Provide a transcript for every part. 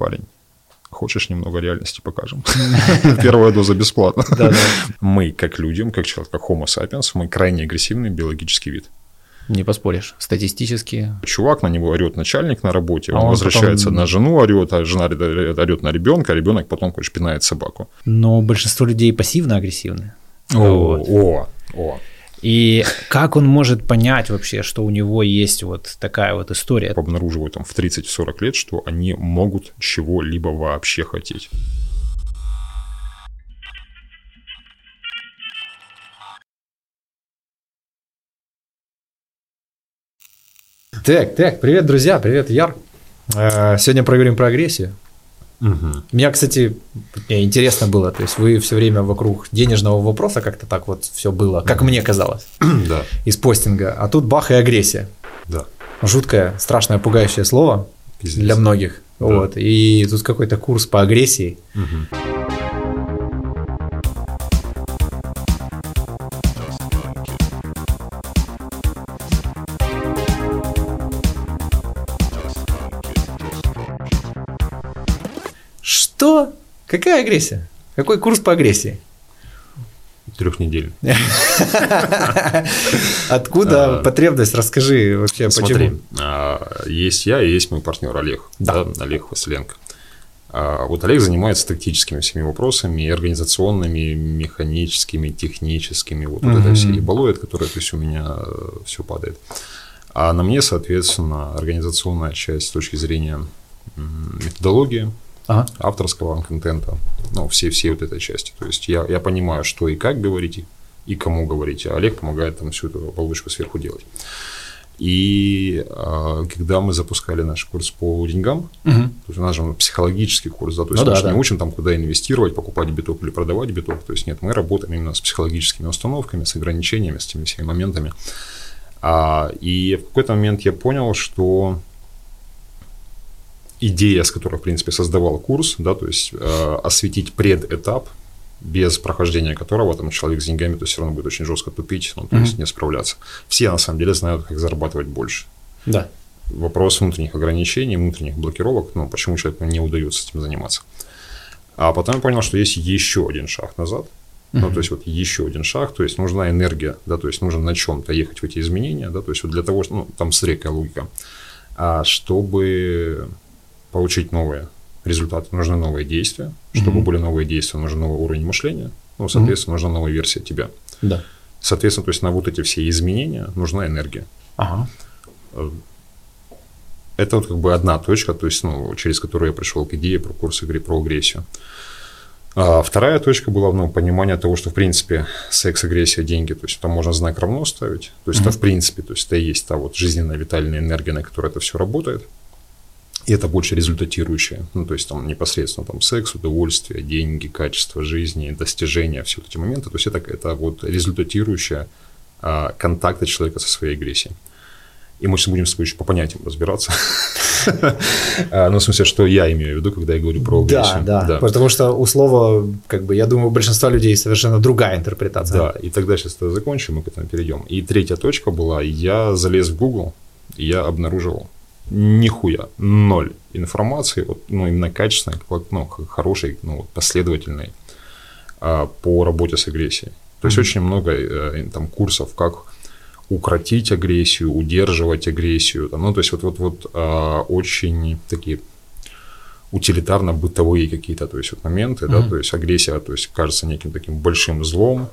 парень, хочешь немного реальности покажем? Первая доза бесплатно. Мы, как люди, как человек, как Homo sapiens, мы крайне агрессивный биологический вид. Не поспоришь. Статистически. Чувак, на него орет начальник на работе, а он, он возвращается потом... на жену, орет, а жена орет на ребенка, а ребенок потом, короче, пинает собаку. Но большинство людей пассивно-агрессивны. О, вот. о, о. И как он может понять вообще, что у него есть вот такая вот история? Обнаруживают там в 30-40 лет, что они могут чего-либо вообще хотеть. Так, так, привет, друзья, привет, Яр. Э, сегодня проговорим про агрессию. Угу. Меня, кстати, мне интересно было, то есть вы все время вокруг денежного вопроса как-то так вот все было, как мне казалось, да. из постинга, а тут бах и агрессия. Да. Жуткое, страшное, пугающее слово Пиздец. для многих. Да. Вот. И тут какой-то курс по агрессии. Угу. Что? Какая агрессия? Какой курс по агрессии? Трех недель. Откуда а, потребность? Расскажи вообще, почему. А, есть я и есть мой партнер Олег. Да. Олег Василенко. А, вот Олег занимается тактическими всеми вопросами, организационными, механическими, техническими. Вот, вот это все ебалоид, которое то есть, у меня э, все падает. А на мне, соответственно, организационная часть с точки зрения методологии, ага. авторского контента, ну, все, все вот этой части. То есть я, я понимаю, что и как говорить, и кому говорить, а Олег помогает там всю эту оболочку сверху делать. И э, когда мы запускали наш курс по деньгам, угу. то есть у нас же психологический курс, да, то есть ну, мы да, же да. не учим там, куда инвестировать, покупать биток или продавать биток. То есть нет, мы работаем именно с психологическими установками, с ограничениями, с теми всеми моментами. А, и в какой-то момент я понял, что идея, с которой, в принципе, создавал курс, да, то есть э, осветить предэтап, без прохождения которого там человек с деньгами то все равно будет очень жестко тупить, ну, то mm-hmm. есть не справляться. Все на самом деле знают, как зарабатывать больше. Да. Вопрос внутренних ограничений, внутренних блокировок, ну, почему человеку не удается этим заниматься. А потом я понял, что есть еще один шаг назад, Uh-huh. Ну, то есть вот еще один шаг, то есть нужна энергия, да, то есть нужно на чем-то ехать в эти изменения, да, то есть вот для того, что, ну, там средняя логика, а чтобы получить новые результаты, нужны новые действия. Чтобы mm-hmm. были новые действия, нужен новый уровень мышления. Ну, соответственно, mm-hmm. нужна новая версия тебя. Да. Соответственно, то есть на вот эти все изменения нужна энергия. Ага. Э, это вот как бы одна точка, то есть, ну, через которую я пришел к идее про курс игры про агрессию. А вторая точка была ну, понимание того, что в принципе секс, агрессия, деньги, то есть там можно знак равно ставить. То есть mm-hmm. это в принципе, то есть это и есть та вот жизненная витальная энергия, на которой это все работает и это больше результатирующее. Ну, то есть там непосредственно там секс, удовольствие, деньги, качество жизни, достижения, все эти моменты. То есть это, это вот результатирующее а, контакта человека со своей агрессией. И мы сейчас будем с тобой еще по понятиям разбираться. А, ну, в смысле, что я имею в виду, когда я говорю про агрессию. Да, да, потому что у слова, как бы, я думаю, у большинства людей совершенно другая интерпретация. Да, и тогда сейчас это закончим, мы к этому перейдем. И третья точка была, я залез в Google, и я обнаружил нихуя, ноль информации, вот, ну, именно качественной, ну, хорошей, ну, последовательной а, по работе с агрессией. То есть mm-hmm. очень много э, там курсов, как укротить агрессию, удерживать агрессию, там, ну, то есть вот, вот, вот а, очень такие утилитарно-бытовые какие-то, то есть вот моменты, mm-hmm. да, то есть агрессия, то есть кажется неким таким большим злом,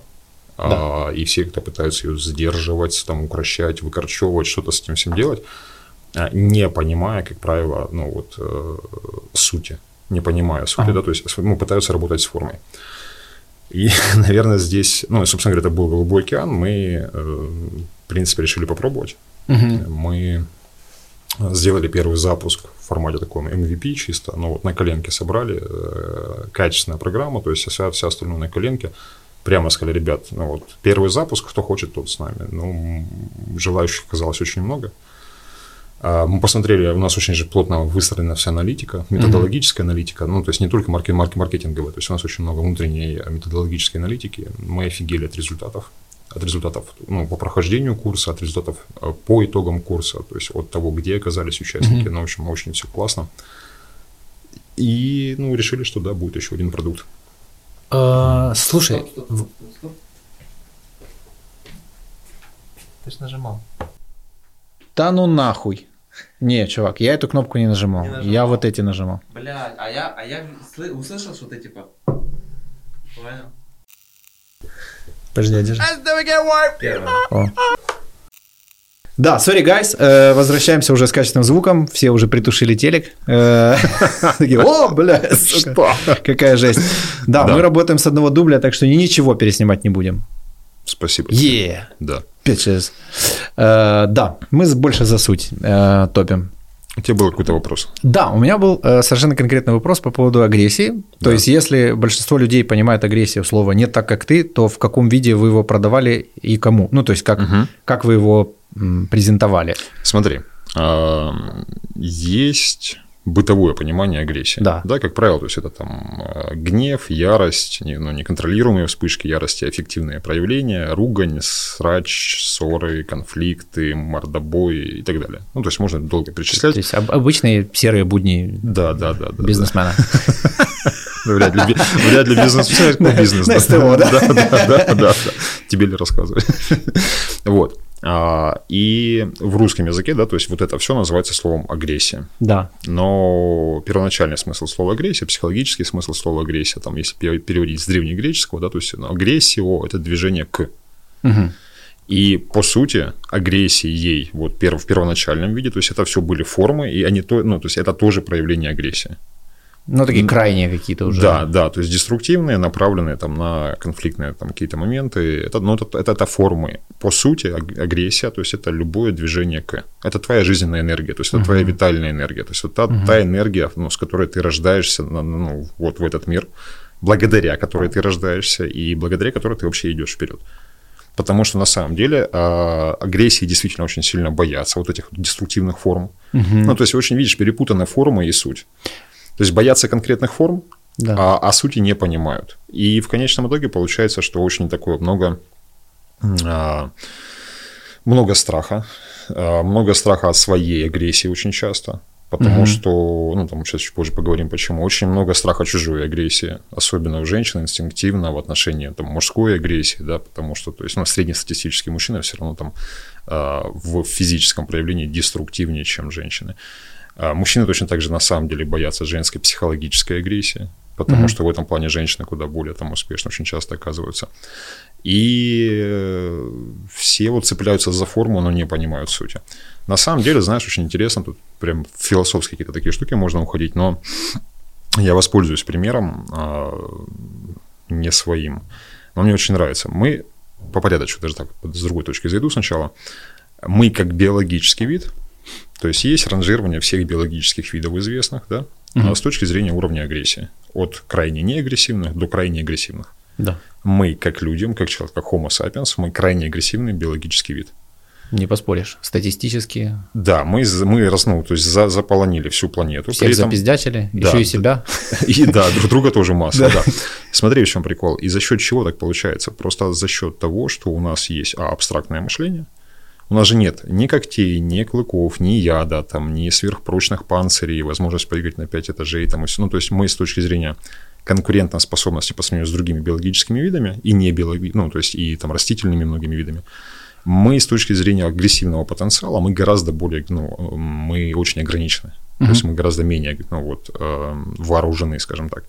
да. а, и все, кто пытаются ее сдерживать, там, укращать, выкорчевывать, что-то с этим всем делать, а, не понимая, как правило, ну вот э, сути, не понимая сути, ага. да, то есть ну, пытаются работать с формой. И, наверное, здесь, ну, собственно говоря, это был голубой океан, мы, э, в принципе, решили попробовать. Угу. Мы сделали первый запуск в формате таком MVP чисто, ну вот на коленке собрали, э, качественная программа, то есть вся, вся остальная на коленке. Прямо сказали, ребят, ну вот первый запуск, кто хочет, тот с нами. Ну, желающих оказалось очень много. А, мы посмотрели, у нас очень же плотно выстроена вся аналитика, методологическая mm-hmm. аналитика, ну, то есть не только маркет, маркетинговая, то есть у нас очень много внутренней методологической аналитики. Мы офигели от результатов, от результатов ну, по прохождению курса, от результатов э, по итогам курса, то есть от того, где оказались участники. Mm-hmm. Ну, в общем, очень все классно. И, ну, решили, что да, будет еще один продукт. А, слушай, стоп, стоп, стоп, ты же нажимал. Да ну нахуй. Не, чувак, я эту кнопку не нажимал. Не нажимал. Я вот эти нажимал. Блядь, а я, а я услышал, что ты типа... Понял? Подожди, держи. О. Да, sorry, guys, э, возвращаемся уже с качественным звуком, все уже притушили телек. Э, о, бля, что? Какая жесть. Да, мы работаем с одного дубля, так что ничего переснимать не будем. Спасибо. Е. Да. 5-6. Э, да, мы больше за суть топим. У тебя был какой-то вопрос? Да, у меня был э, совершенно конкретный вопрос по поводу агрессии. То да. есть, если большинство людей понимает агрессию слова не так, как ты, то в каком виде вы его продавали и кому? Ну, то есть, как, угу. как вы его презентовали? Смотри, а, есть бытовое понимание агрессии. Да. Да, как правило, то есть это там э, гнев, ярость, ну, неконтролируемые вспышки ярости, эффективные проявления, ругань, срач, ссоры, конфликты, мордобой и так далее. Ну, то есть можно долго перечислять. То есть обычные серые будни да, да, да, да, бизнесмена. Ну, вряд ли, вряд ли бизнес. бизнес. Да, да, да, да. Тебе ли рассказывать? Вот. А, и в русском языке, да, то есть вот это все называется словом агрессия. Да. Но первоначальный смысл слова агрессия, психологический смысл слова агрессия, там, если переводить с древнегреческого, да, то есть агрессия это движение к. Угу. И по сути агрессии ей вот в первоначальном виде, то есть это все были формы, и они то, ну, то есть это тоже проявление агрессии. Ну, такие крайние какие-то уже. Да, да, то есть деструктивные, направленные там на конфликтные там какие-то моменты. Это, ну, это, это, это формы. По сути, агрессия, то есть это любое движение к. Это твоя жизненная энергия, то есть это uh-huh. твоя витальная энергия. То есть это та, uh-huh. та энергия, ну, с которой ты рождаешься ну, вот в этот мир, благодаря которой ты рождаешься и благодаря которой ты вообще идешь вперед. Потому что на самом деле э, агрессии действительно очень сильно боятся вот этих деструктивных форм. Угу. Ну, то есть очень, видишь, перепутанная форма и суть. То есть боятся конкретных форм, да. а, а сути не понимают. И в конечном итоге получается, что очень такое много, а, много страха, а, много страха от своей агрессии очень часто. Потому угу. что, ну, там сейчас чуть позже поговорим, почему. Очень много страха чужой агрессии, особенно у женщин инстинктивно в отношении там, мужской агрессии, да, потому что, то есть, ну, среднестатистический мужчина все равно там э, в физическом проявлении деструктивнее, чем женщины. А мужчины точно так же на самом деле боятся женской психологической агрессии, потому mm-hmm. что в этом плане женщины куда более там успешно очень часто оказываются. И э, все вот цепляются за форму, но не понимают сути. На самом деле, знаешь, очень интересно, тут прям философские какие-то такие штуки можно уходить, но я воспользуюсь примером а, не своим. Но мне очень нравится. Мы по порядочку, даже так, с другой точки зайду сначала. Мы как биологический вид – то есть есть ранжирование всех биологических видов известных, да, угу. с точки зрения уровня агрессии. От крайне неагрессивных до крайне агрессивных. Да. Мы, как людям, как человек, как Homo sapiens, мы крайне агрессивный биологический вид. Не поспоришь. Статистически. Да, мы, мы ну, то есть за, заполонили всю планету. Всех этом... запиздячили, да, еще и себя. И да, друг друга тоже масса, да. Смотри, в чем прикол. И за счет чего так получается? Просто за счет того, что у нас есть а, абстрактное мышление, у нас же нет ни когтей, ни клыков, ни яда, там, ни сверхпрочных панцирей, возможность прыгать на 5 этажей. Там, ну, то есть мы с точки зрения конкурентной способности по сравнению с другими биологическими видами и не биологи... ну, то есть и там растительными многими видами, мы с точки зрения агрессивного потенциала, мы гораздо более, ну, мы очень ограничены. Mm-hmm. То есть мы гораздо менее ну, вот, э, вооружены, скажем так.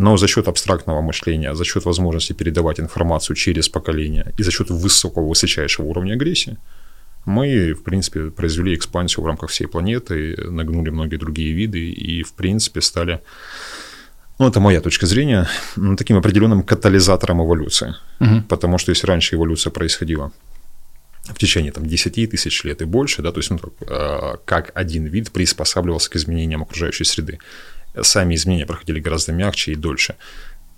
Но за счет абстрактного мышления, за счет возможности передавать информацию через поколение и за счет высокого, высочайшего уровня агрессии, мы, в принципе, произвели экспансию в рамках всей планеты, нагнули многие другие виды и, в принципе, стали, ну, это моя точка зрения, таким определенным катализатором эволюции. Угу. Потому что если раньше эволюция происходила в течение там, 10 тысяч лет и больше, да, то есть ну, э, как один вид приспосабливался к изменениям окружающей среды сами изменения проходили гораздо мягче и дольше.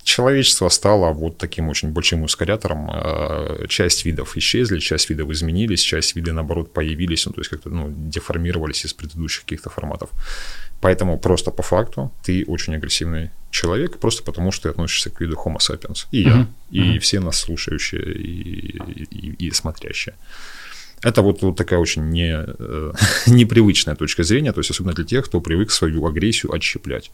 Человечество стало вот таким очень большим ускорятором. Э, часть видов исчезли, часть видов изменились, часть видов, наоборот, появились, ну, то есть как-то ну, деформировались из предыдущих каких-то форматов. Поэтому просто по факту ты очень агрессивный человек, просто потому что ты относишься к виду Homo sapiens. И я, mm-hmm. и все нас слушающие, и, и, и смотрящие. Это вот, вот такая очень не, э, непривычная точка зрения, то есть особенно для тех, кто привык свою агрессию отщеплять.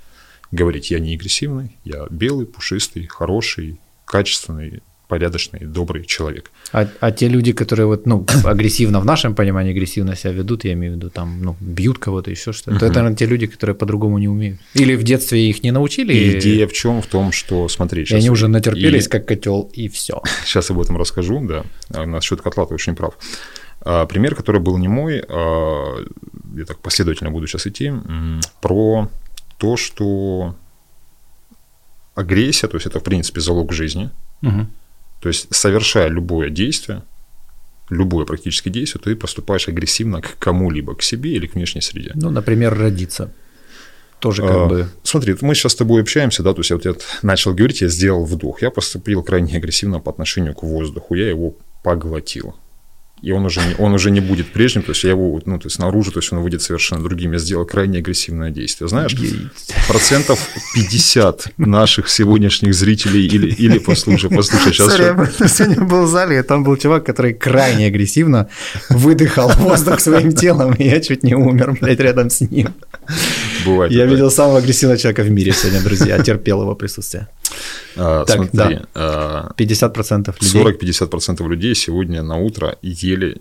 говорить, я не агрессивный, я белый, пушистый, хороший, качественный, порядочный, добрый человек. А, а те люди, которые вот, ну, агрессивно в нашем понимании агрессивно себя ведут, я имею в виду, там, ну, бьют кого-то, еще что-то, uh-huh. то это, наверное, те люди, которые по-другому не умеют. Или в детстве их не научили. И идея в чем? В том, что, смотри, сейчас... И они уже натерпелись, и... как котел, и все. Сейчас об этом расскажу, да. А насчет котла ты очень прав. А, пример, который был не мой, а, я так последовательно буду сейчас идти, про то, что агрессия, то есть это, в принципе, залог жизни. Угу. То есть, совершая любое действие, любое практически действие, ты поступаешь агрессивно к кому-либо, к себе или к внешней среде. Ну, например, родиться. Тоже как а, бы... Смотри, мы сейчас с тобой общаемся, да, то есть я вот я начал говорить, я сделал вдох, я поступил крайне агрессивно по отношению к воздуху, я его поглотил и он уже, он уже не будет прежним, то есть я его, ну, то есть наружу, то есть он выйдет совершенно другим. Я сделал крайне агрессивное действие. Знаешь, процентов 50 наших сегодняшних зрителей или, или послушай, послушай, сейчас... Sorry, я сегодня был в зале, и там был чувак, который крайне агрессивно выдыхал воздух своим телом, и я чуть не умер, блядь, рядом с ним. Бывает. Я видел самого агрессивного человека в мире сегодня, друзья, терпел его присутствие. А, так, смотри, да. 50% людей. 40-50% людей сегодня на утро ели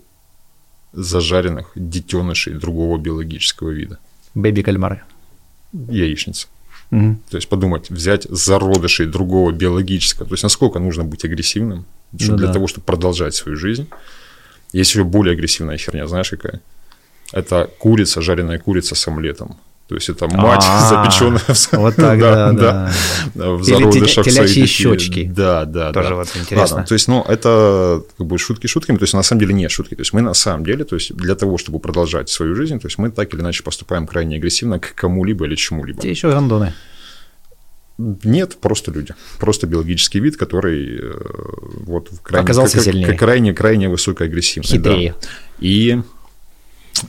зажаренных детенышей другого биологического вида. Бэби-кальмары. Яичница. Угу. То есть подумать, взять зародышей другого биологического. То есть насколько нужно быть агрессивным ну, для да. того, чтобы продолжать свою жизнь. Есть еще более агрессивная херня, знаешь какая? Это курица, жареная курица с омлетом. То есть это мать, запеченная в Вот так, да, да. В зародышах Телячьи щечки. Да, да, Тоже вот интересно. То есть, ну, это как бы шутки шутками, то есть на самом деле не шутки. То есть мы на самом деле, то есть для того, чтобы продолжать свою жизнь, то есть мы так или иначе поступаем крайне агрессивно к кому-либо или чему-либо. Те еще гандоны. Нет, просто люди. Просто биологический вид, который э, вот крайне, оказался сильнее. Крайне, крайне высокой агрессивность. Хитрее. Да. И а,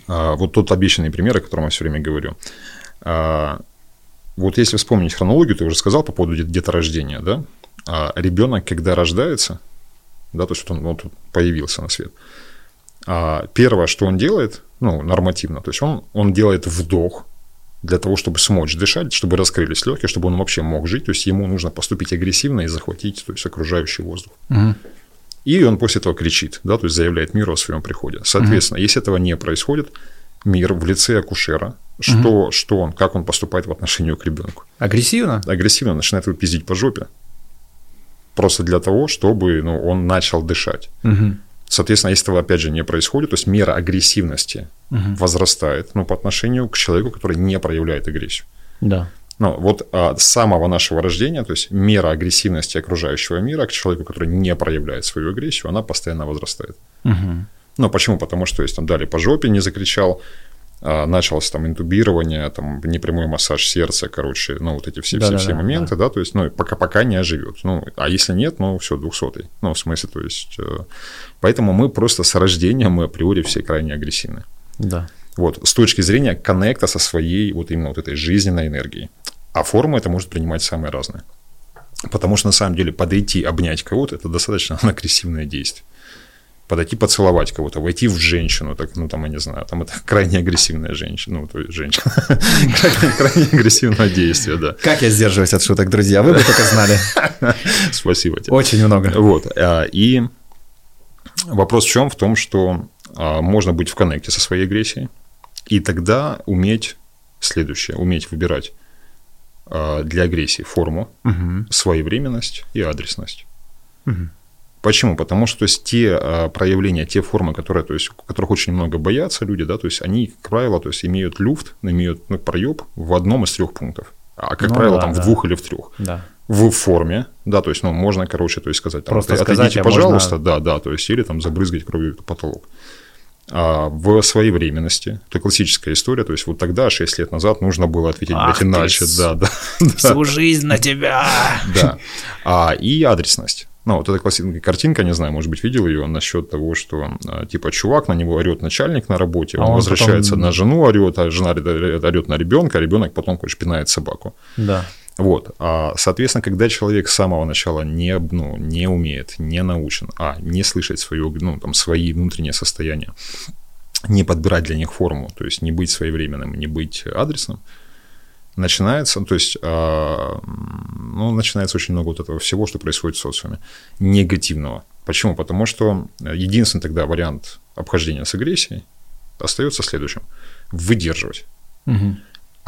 вот тот обещанный пример, о котором я все время говорю. А, вот если вспомнить хронологию, ты уже сказал по поводу деторождения, да? А ребенок, когда рождается, да, то есть вот он вот появился на свет, а первое, что он делает, ну, нормативно, то есть он, он делает вдох для того, чтобы смочь дышать, чтобы раскрылись легкие, чтобы он вообще мог жить, то есть ему нужно поступить агрессивно и захватить, то есть окружающий воздух. Угу. И он после этого кричит, да, то есть заявляет миру о своем приходе. Соответственно, угу. если этого не происходит, мир в лице акушера, что, угу. что он, как он поступает в отношении к ребенку. Агрессивно? Агрессивно начинает его пиздить по жопе. Просто для того, чтобы ну, он начал дышать. Угу. Соответственно, если этого опять же не происходит, то есть мера агрессивности угу. возрастает ну, по отношению к человеку, который не проявляет агрессию. Да. Ну, вот а, с самого нашего рождения, то есть мера агрессивности окружающего мира к человеку, который не проявляет свою агрессию, она постоянно возрастает. Угу. Ну, почему? Потому что если там дали по жопе, не закричал, а, началось там интубирование, там непрямой массаж сердца, короче, ну, вот эти все, все, все моменты, да. да, то есть, ну, пока, пока не оживет. Ну, а если нет, ну, все, двухсотый. Ну, в смысле, то есть, э, поэтому мы просто с рождения, мы априори все крайне агрессивны. Да. Вот, с точки зрения коннекта со своей вот именно вот этой жизненной энергией. А форма это может принимать самые разные. Потому что на самом деле подойти, обнять кого-то это достаточно агрессивное действие. Подойти поцеловать кого-то, войти в женщину, так, ну там, я не знаю, там это крайне агрессивная женщина, ну, то есть женщина, крайне агрессивное действие, да. Как я сдерживаюсь от шуток, друзья, вы бы только знали. Спасибо тебе. Очень много. Вот, а, и вопрос в чем? В том, что а, можно быть в коннекте со своей агрессией, и тогда уметь следующее, уметь выбирать для агрессии форму, угу. своевременность и адресность. Угу. Почему? Потому что то есть, те а, проявления, те формы, которые, то есть, которых очень много боятся люди, да, то есть они, как правило, то есть, имеют люфт, имеют ну, проеб в одном из трех пунктов. А, как ну, правило, да, там да. в двух или в трех. Да. В форме, да, то есть, ну, можно, короче, то есть сказать, там, Просто отойдите, сказать, а пожалуйста, можно... да, да, то есть, или там забрызгать кровью потолок. А в своей временности. Это классическая история. То есть вот тогда, 6 лет назад, нужно было ответить, блядь, иначе. Да, да. Всю жизнь на тебя. Да. А, и адресность. Ну, вот эта классическая картинка, не знаю, может быть, видел ее насчет того, что а, типа чувак, на него орет начальник на работе, а он, он возвращается потом... на жену, орет, а жена орет на ребенка, а ребенок потом, короче, пинает собаку. Да. Вот. А, соответственно, когда человек с самого начала не, ну, не умеет, не научен, а не слышать свое, ну, там, свои внутренние состояния, не подбирать для них форму, то есть не быть своевременным, не быть адресным, начинается, то есть, а, ну, начинается очень много вот этого всего, что происходит в социуме, негативного. Почему? Потому что единственный тогда вариант обхождения с агрессией остается следующим. Выдерживать. Угу.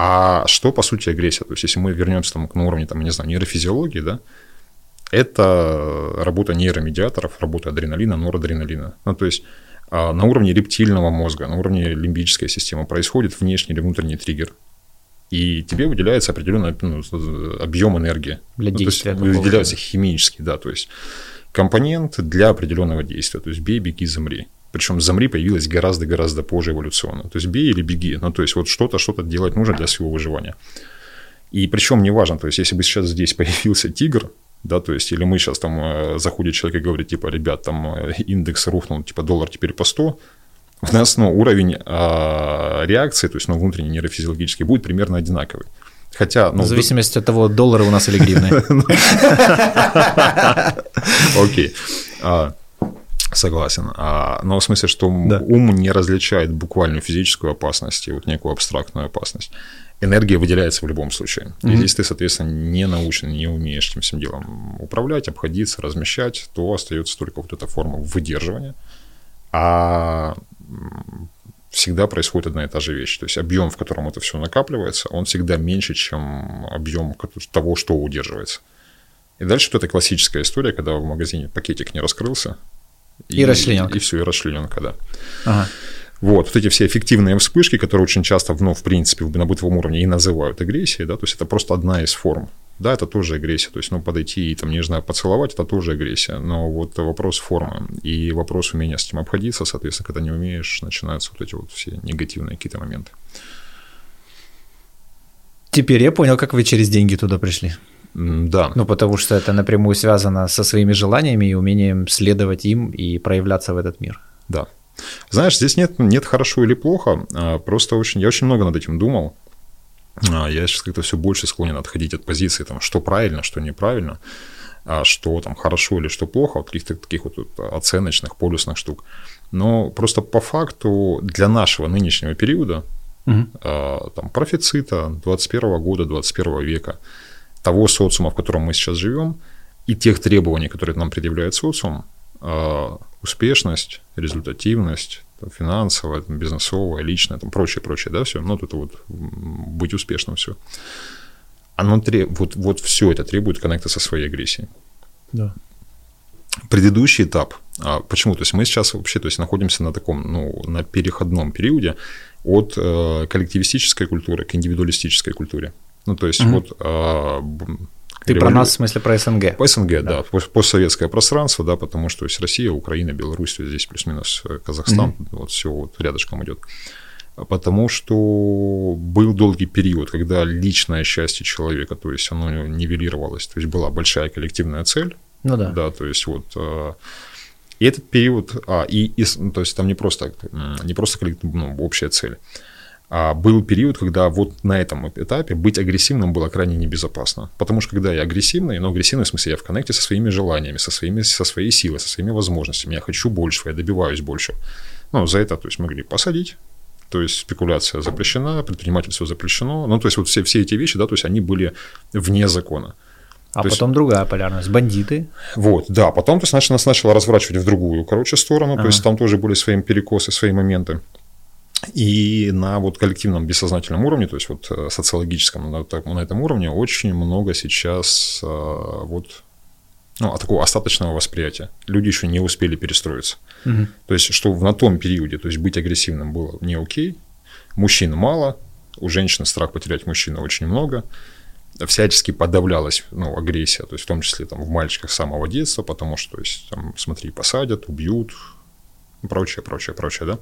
А что, по сути, агрессия? То есть, если мы вернемся там, на уровне, там, не знаю, нейрофизиологии, да, это работа нейромедиаторов, работа адреналина, норадреналина. Ну, то есть, а, на уровне рептильного мозга, на уровне лимбической системы происходит внешний или внутренний триггер. И тебе выделяется определенный ну, объем энергии. Для ну, действия. То есть, выделяется химический, да, то есть компонент для определенного действия. То есть бей, беги, замри. Причем замри появилась гораздо-гораздо позже эволюционно. То есть бей или беги. Ну, то есть вот что-то, что-то делать нужно для своего выживания. И причем неважно, то есть если бы сейчас здесь появился тигр, да, то есть или мы сейчас там э, заходит человек и говорит, типа, ребят, там э, индекс рухнул, типа, доллар теперь по 100, у нас, ну, уровень а, реакции, то есть, ну, внутренний нейрофизиологический, будет примерно одинаковый. Хотя, ну, в зависимости от того, доллары у нас или гривны. Окей. Согласен. А, но в смысле, что ум не различает буквальную физическую опасность и вот некую абстрактную опасность. Энергия выделяется в любом случае. И если ты, соответственно, не научен, не умеешь этим всем делом управлять, обходиться, размещать, то остается только вот эта форма выдерживания. А всегда происходит одна и та же вещь. То есть объем, в котором это все накапливается, он всегда меньше, чем объем того, что удерживается. И дальше вот эта классическая история, когда в магазине пакетик не раскрылся. И, и расчлененка. И, и все, и расчлененка, да. Ага. Вот, вот эти все эффективные вспышки, которые очень часто, ну, в принципе, на бытовом уровне и называют агрессией, да, то есть это просто одна из форм. Да, это тоже агрессия. То есть, ну, подойти и, там, не знаю, поцеловать, это тоже агрессия. Но вот вопрос формы и вопрос умения с этим обходиться, соответственно, когда не умеешь, начинаются вот эти вот все негативные какие-то моменты. Теперь я понял, как вы через деньги туда пришли. Да. Ну, потому что это напрямую связано со своими желаниями и умением следовать им и проявляться в этот мир. Да. Знаешь, здесь нет, нет хорошо или плохо, а просто очень, я очень много над этим думал. А, я сейчас как-то все больше склонен отходить от позиции, там, что правильно, что неправильно, а что там хорошо или что плохо, вот каких-то таких вот оценочных, полюсных штук. Но просто по факту для нашего нынешнего периода, угу. там, профицита 21 года, 21 века, того социума, в котором мы сейчас живем, и тех требований, которые нам предъявляет социум, успешность, результативность, финансовая, там, бизнесовая, личная, там, прочее, прочее, да, все, ну, вот это вот быть успешным все. Оно треб... вот, вот все это требует коннекта со своей агрессией. Да. Предыдущий этап, а почему? То есть мы сейчас вообще то есть, находимся на таком, ну, на переходном периоде от э, коллективистической культуры к индивидуалистической культуре. Ну, то есть угу. вот э, ты про нас, в смысле, про СНГ? По СНГ, да. да. Постсоветское пространство, да, потому что есть Россия, Украина, Беларусь, здесь плюс-минус э, Казахстан, mm-hmm. вот все вот рядышком идет. Потому что был долгий период, когда личное счастье человека, то есть оно нивелировалось, то есть была большая коллективная цель. Ну да. Да, то есть вот э, и этот период, а, и, и ну, то есть там не просто, не просто ну, общая цель, а был период, когда вот на этом этапе быть агрессивным было крайне небезопасно. Потому что когда я агрессивный, но агрессивный в смысле я в коннекте со своими желаниями, со, своими, со своей силой, со своими возможностями, я хочу больше, я добиваюсь больше. Ну, за это, то есть, могли посадить, то есть спекуляция запрещена, предпринимательство запрещено. Ну, то есть вот все, все эти вещи, да, то есть они были вне закона. А то потом есть, другая полярность, бандиты. Вот, да, потом то есть, значит, нас начало разворачивать в другую, короче, сторону, ага. то есть там тоже были свои перекосы, свои моменты. И на вот коллективном бессознательном уровне, то есть вот э, социологическом, на, этом уровне очень много сейчас э, вот ну, такого остаточного восприятия. Люди еще не успели перестроиться. Угу. То есть, что на том периоде, то есть быть агрессивным было не окей, мужчин мало, у женщин страх потерять мужчину очень много, всячески подавлялась ну, агрессия, то есть в том числе там, в мальчиках с самого детства, потому что, то есть, там, смотри, посадят, убьют, прочее, прочее, прочее, да.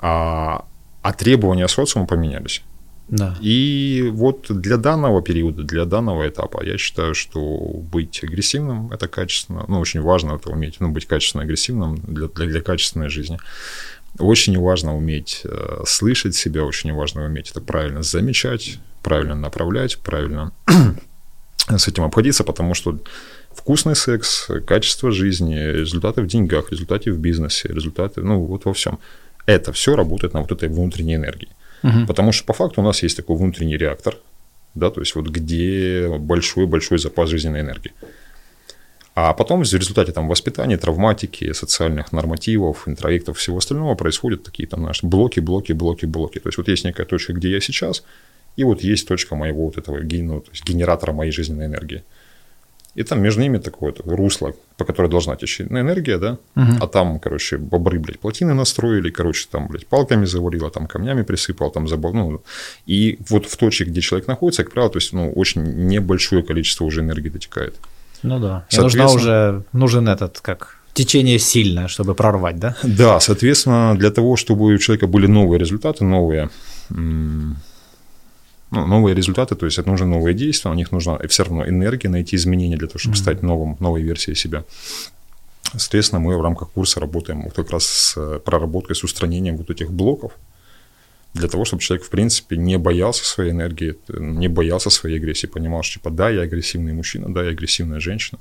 А, а требования социума поменялись. Да. И вот для данного периода, для данного этапа, я считаю, что быть агрессивным это качественно, ну, очень важно это уметь, ну, быть качественно агрессивным для, для, для качественной жизни. Очень важно уметь э, слышать себя, очень важно уметь это правильно замечать, правильно направлять, правильно с этим обходиться, потому что вкусный секс, качество жизни, результаты в деньгах, результаты в бизнесе, результаты, ну, вот во всем. Это все работает на вот этой внутренней энергии. Угу. Потому что по факту у нас есть такой внутренний реактор, да, то есть вот где большой-большой запас жизненной энергии. А потом в результате там, воспитания, травматики, социальных нормативов, интроектов, всего остального происходят такие там наши блоки, блоки, блоки, блоки. То есть вот есть некая точка, где я сейчас, и вот есть точка моего вот этого ну, то есть генератора моей жизненной энергии. И там между ними такое русло, по которой должна течь энергия, да, угу. а там, короче, бобры, блядь, плотины настроили, короче, там, блядь, палками завалило, там камнями присыпал, там забыл, ну, и вот в точке, где человек находится, как правило, то есть, ну, очень небольшое количество уже энергии дотекает. Ну да, и нужна уже, нужен этот, как течение сильное, чтобы прорвать, да? Да, соответственно, для того, чтобы у человека были новые результаты, новые ну, новые результаты, то есть это нужны новые действия, у них нужна все равно энергия найти изменения для того, чтобы mm-hmm. стать новым, новой версией себя. Соответственно, мы в рамках курса работаем вот как раз с э, проработкой, с устранением вот этих блоков, для того, чтобы человек, в принципе, не боялся своей энергии, не боялся своей агрессии, понимал, что, типа, да, я агрессивный мужчина, да, я агрессивная женщина.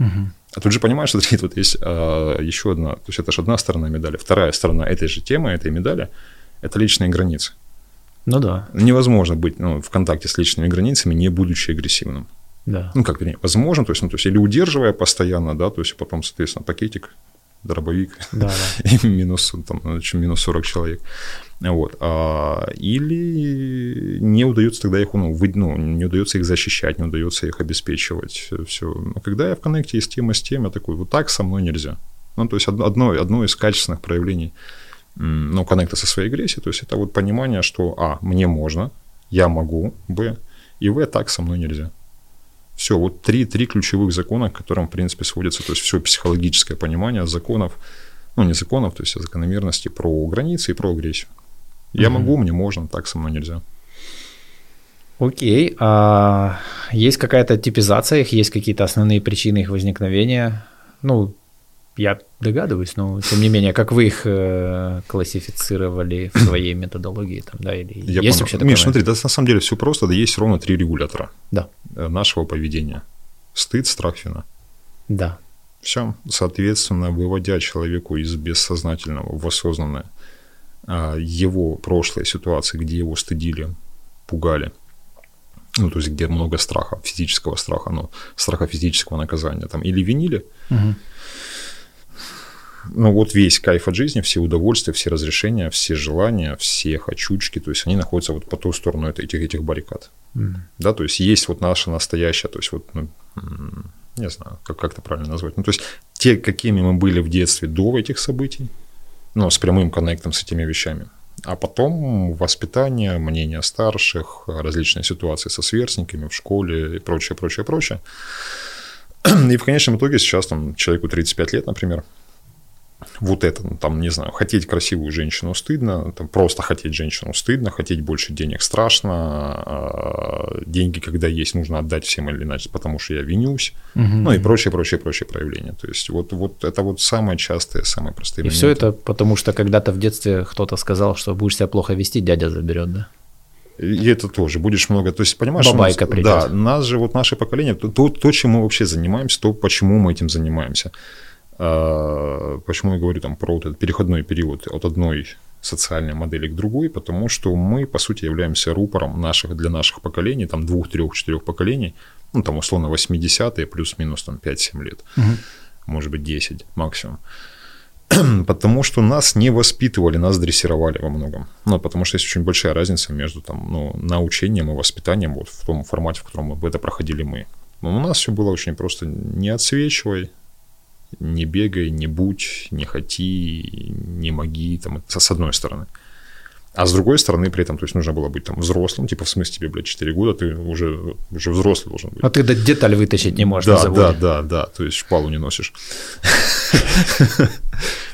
Угу. А тут же понимаешь, что вот есть а, еще одна, то есть это же одна сторона медали, вторая сторона этой же темы, этой медали, это личные границы. Ну да. Невозможно быть ну, в контакте с личными границами, не будучи агрессивным. Да. Ну, как возможно, то есть, ну, то есть, или удерживая постоянно, да, то есть, потом, соответственно, пакетик, дробовик, да, да. и минус, там, ну, минус 40 человек. Вот. А, или не удается тогда их, ну, вы, ну, не удается их защищать, не удается их обеспечивать. Все. Но когда я в коннекте с тем и с тем, я такой, вот так со мной нельзя. Ну, то есть одно, одно из качественных проявлений ну, коннекта со своей агрессией, то есть это вот понимание, что, а, мне можно, я могу, б, и в, так со мной нельзя. Все, вот три, три ключевых закона, к которым, в принципе, сводится, то есть все психологическое понимание законов, ну, не законов, то есть закономерности про границы и про агрессию. Я угу. могу, мне можно, так со мной нельзя. Окей. А есть какая-то типизация их, есть какие-то основные причины их возникновения? Ну, я догадываюсь, но тем не менее, как вы их э, классифицировали в своей методологии, там, да, или Я есть вообще такое? Миш, смотри, да, на самом деле все просто, да, есть ровно три регулятора да. Э, нашего поведения. Стыд, страх, вина. Да. Все, соответственно, выводя человеку из бессознательного в осознанное а, его прошлой ситуации, где его стыдили, пугали, ну, то есть где много страха, физического страха, ну, страха физического наказания, там, или винили, угу ну вот весь кайф от жизни, все удовольствия, все разрешения, все желания, все хочучки, то есть они находятся вот по ту сторону этих, этих баррикад. Mm. Да, то есть есть вот наша настоящая, то есть вот, ну, не знаю, как, как это правильно назвать, ну то есть те, какими мы были в детстве до этих событий, ну, с прямым коннектом с этими вещами. А потом воспитание, мнение старших, различные ситуации со сверстниками в школе и прочее, прочее, прочее. И в конечном итоге сейчас там человеку 35 лет, например, вот это, ну, там, не знаю, хотеть красивую женщину стыдно, там, просто хотеть женщину стыдно, хотеть больше денег страшно, а деньги, когда есть, нужно отдать всем или иначе, потому что я винюсь, угу. ну и прочее, прочее, прочее проявление. То есть вот, вот это вот самое частое, самое простые И моменты. все это потому, что когда-то в детстве кто-то сказал, что будешь себя плохо вести, дядя заберет, да? И это тоже будешь много. То есть, понимаешь, Бабайка нас, да, нас же, вот наше поколение, то, то, то, чем мы вообще занимаемся, то, почему мы этим занимаемся. А, почему я говорю там про вот этот переходной период от одной социальной модели к другой, потому что мы, по сути, являемся рупором наших, для наших поколений, там двух, трех, четырех поколений, ну, там, условно, 80-е, плюс-минус там 5-7 лет, угу. может быть, 10 максимум. потому что нас не воспитывали, нас дрессировали во многом. Ну, потому что есть очень большая разница между там, ну, научением и воспитанием вот в том формате, в котором это проходили мы. Но у нас все было очень просто не отсвечивай, не бегай, не будь, не хоти, не моги, там, с одной стороны. А с другой стороны, при этом, то есть нужно было быть там взрослым, типа в смысле тебе, блядь, 4 года, ты уже, уже взрослый должен быть. А ты деталь вытащить не можешь да, Да, да, да, то есть шпалу не носишь.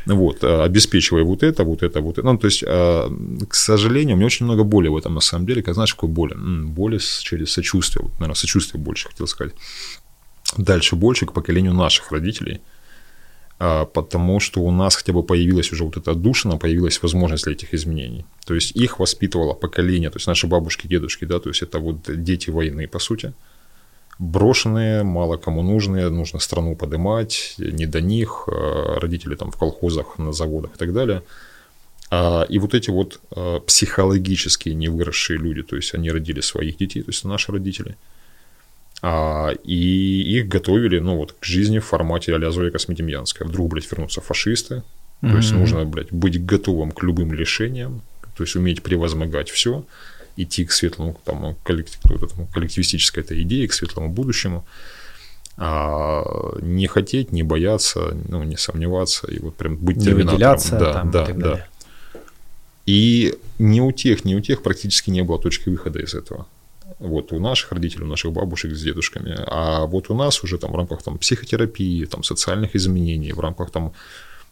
Вот, а, обеспечивая вот это, вот это, вот это. Ну, то есть, а, к сожалению, у меня очень много боли в этом на самом деле. Как знаешь, какой боли? Боли через сочувствие. Вот, наверное, сочувствие больше хотел сказать. Дальше больше к поколению наших родителей – потому что у нас хотя бы появилась уже вот эта отдушина, появилась возможность для этих изменений. То есть их воспитывало поколение, то есть наши бабушки, дедушки, да, то есть это вот дети войны, по сути. Брошенные, мало кому нужные, нужно страну поднимать, не до них, а, родители там в колхозах, на заводах и так далее. А, и вот эти вот а, психологически не выросшие люди, то есть они родили своих детей, то есть наши родители, а, и их готовили, ну, вот, к жизни в формате а-ля Зоя Космедемьянская. Вдруг, блядь, вернутся фашисты, то есть нужно, блядь, быть готовым к любым лишениям, то есть уметь превозмогать все, идти к светлому, там, коллектив, коллективистической этой идее, к светлому будущему, а не хотеть, не бояться, ну, не сомневаться, и вот прям быть Не терминатором. да, там и да, так да. далее. И ни у тех, ни у тех практически не было точки выхода из этого. Вот у наших родителей, у наших бабушек с дедушками. А вот у нас уже там в рамках там, психотерапии, там, социальных изменений, в рамках там,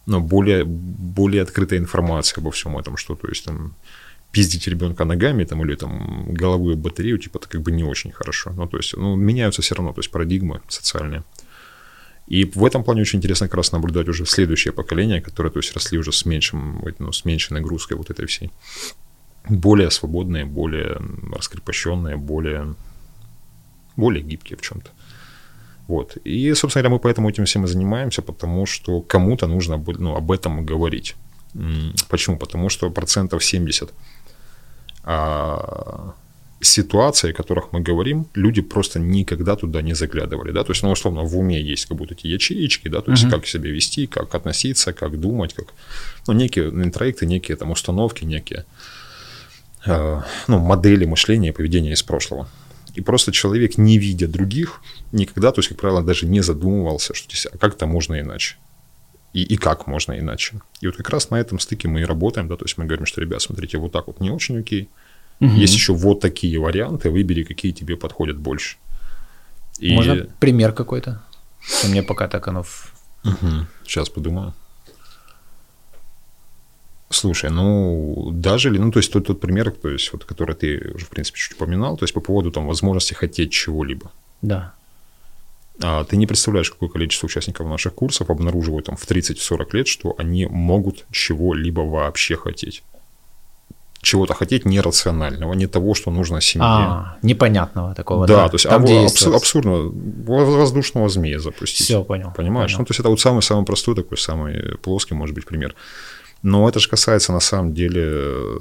ну, более, более открытой информации обо всем этом, что то есть там пиздить ребенка ногами там, или там головую батарею, типа, это как бы не очень хорошо. Ну, то есть, ну, меняются все равно, то есть парадигмы социальные. И в этом плане очень интересно как раз наблюдать уже следующее поколение, которое, то есть, росли уже с меньшим, ну, с меньшей нагрузкой вот этой всей. Более свободные, более раскрепощенные, более, более гибкие в чем-то. Вот. И, собственно говоря, мы поэтому этим всем и занимаемся, потому что кому-то нужно ну, об этом говорить. Почему? Потому что процентов 70 а, ситуаций, о которых мы говорим, люди просто никогда туда не заглядывали, да, то есть, ну, условно, в уме есть как будто эти ячеечки, да, то есть, как себя вести, как относиться, как думать, как, ну, некие интроекты, некие там установки, некие, ну, модели мышления и поведения из прошлого. И просто человек, не видя других, никогда, то есть, как правило, даже не задумывался, что здесь, а как-то можно иначе. И, и как можно иначе. И вот как раз на этом стыке мы и работаем, да, то есть мы говорим, что, ребят, смотрите, вот так вот не очень окей. Есть еще вот такие варианты, выбери, какие тебе подходят больше. И... Можно пример какой-то? Мне пока так оно... в- Сейчас подумаю. Слушай, ну, даже ли, ну, то есть тот, тот пример, то есть, вот, который ты уже, в принципе, чуть упоминал, то есть по поводу там возможности хотеть чего-либо. Да. А ты не представляешь, какое количество участников наших курсов обнаруживают там в 30-40 лет, что они могут чего-либо вообще хотеть. Чего-то хотеть нерационального, не того, что нужно семье. А, непонятного такого, да, да? то есть Там, аб- где абсу- есть... абсурдно воз- воздушного змея запустить. Все, понял. Понимаешь? понял. Ну, то есть это вот самый-самый простой такой, самый плоский, может быть, пример. Но это же касается на самом деле э,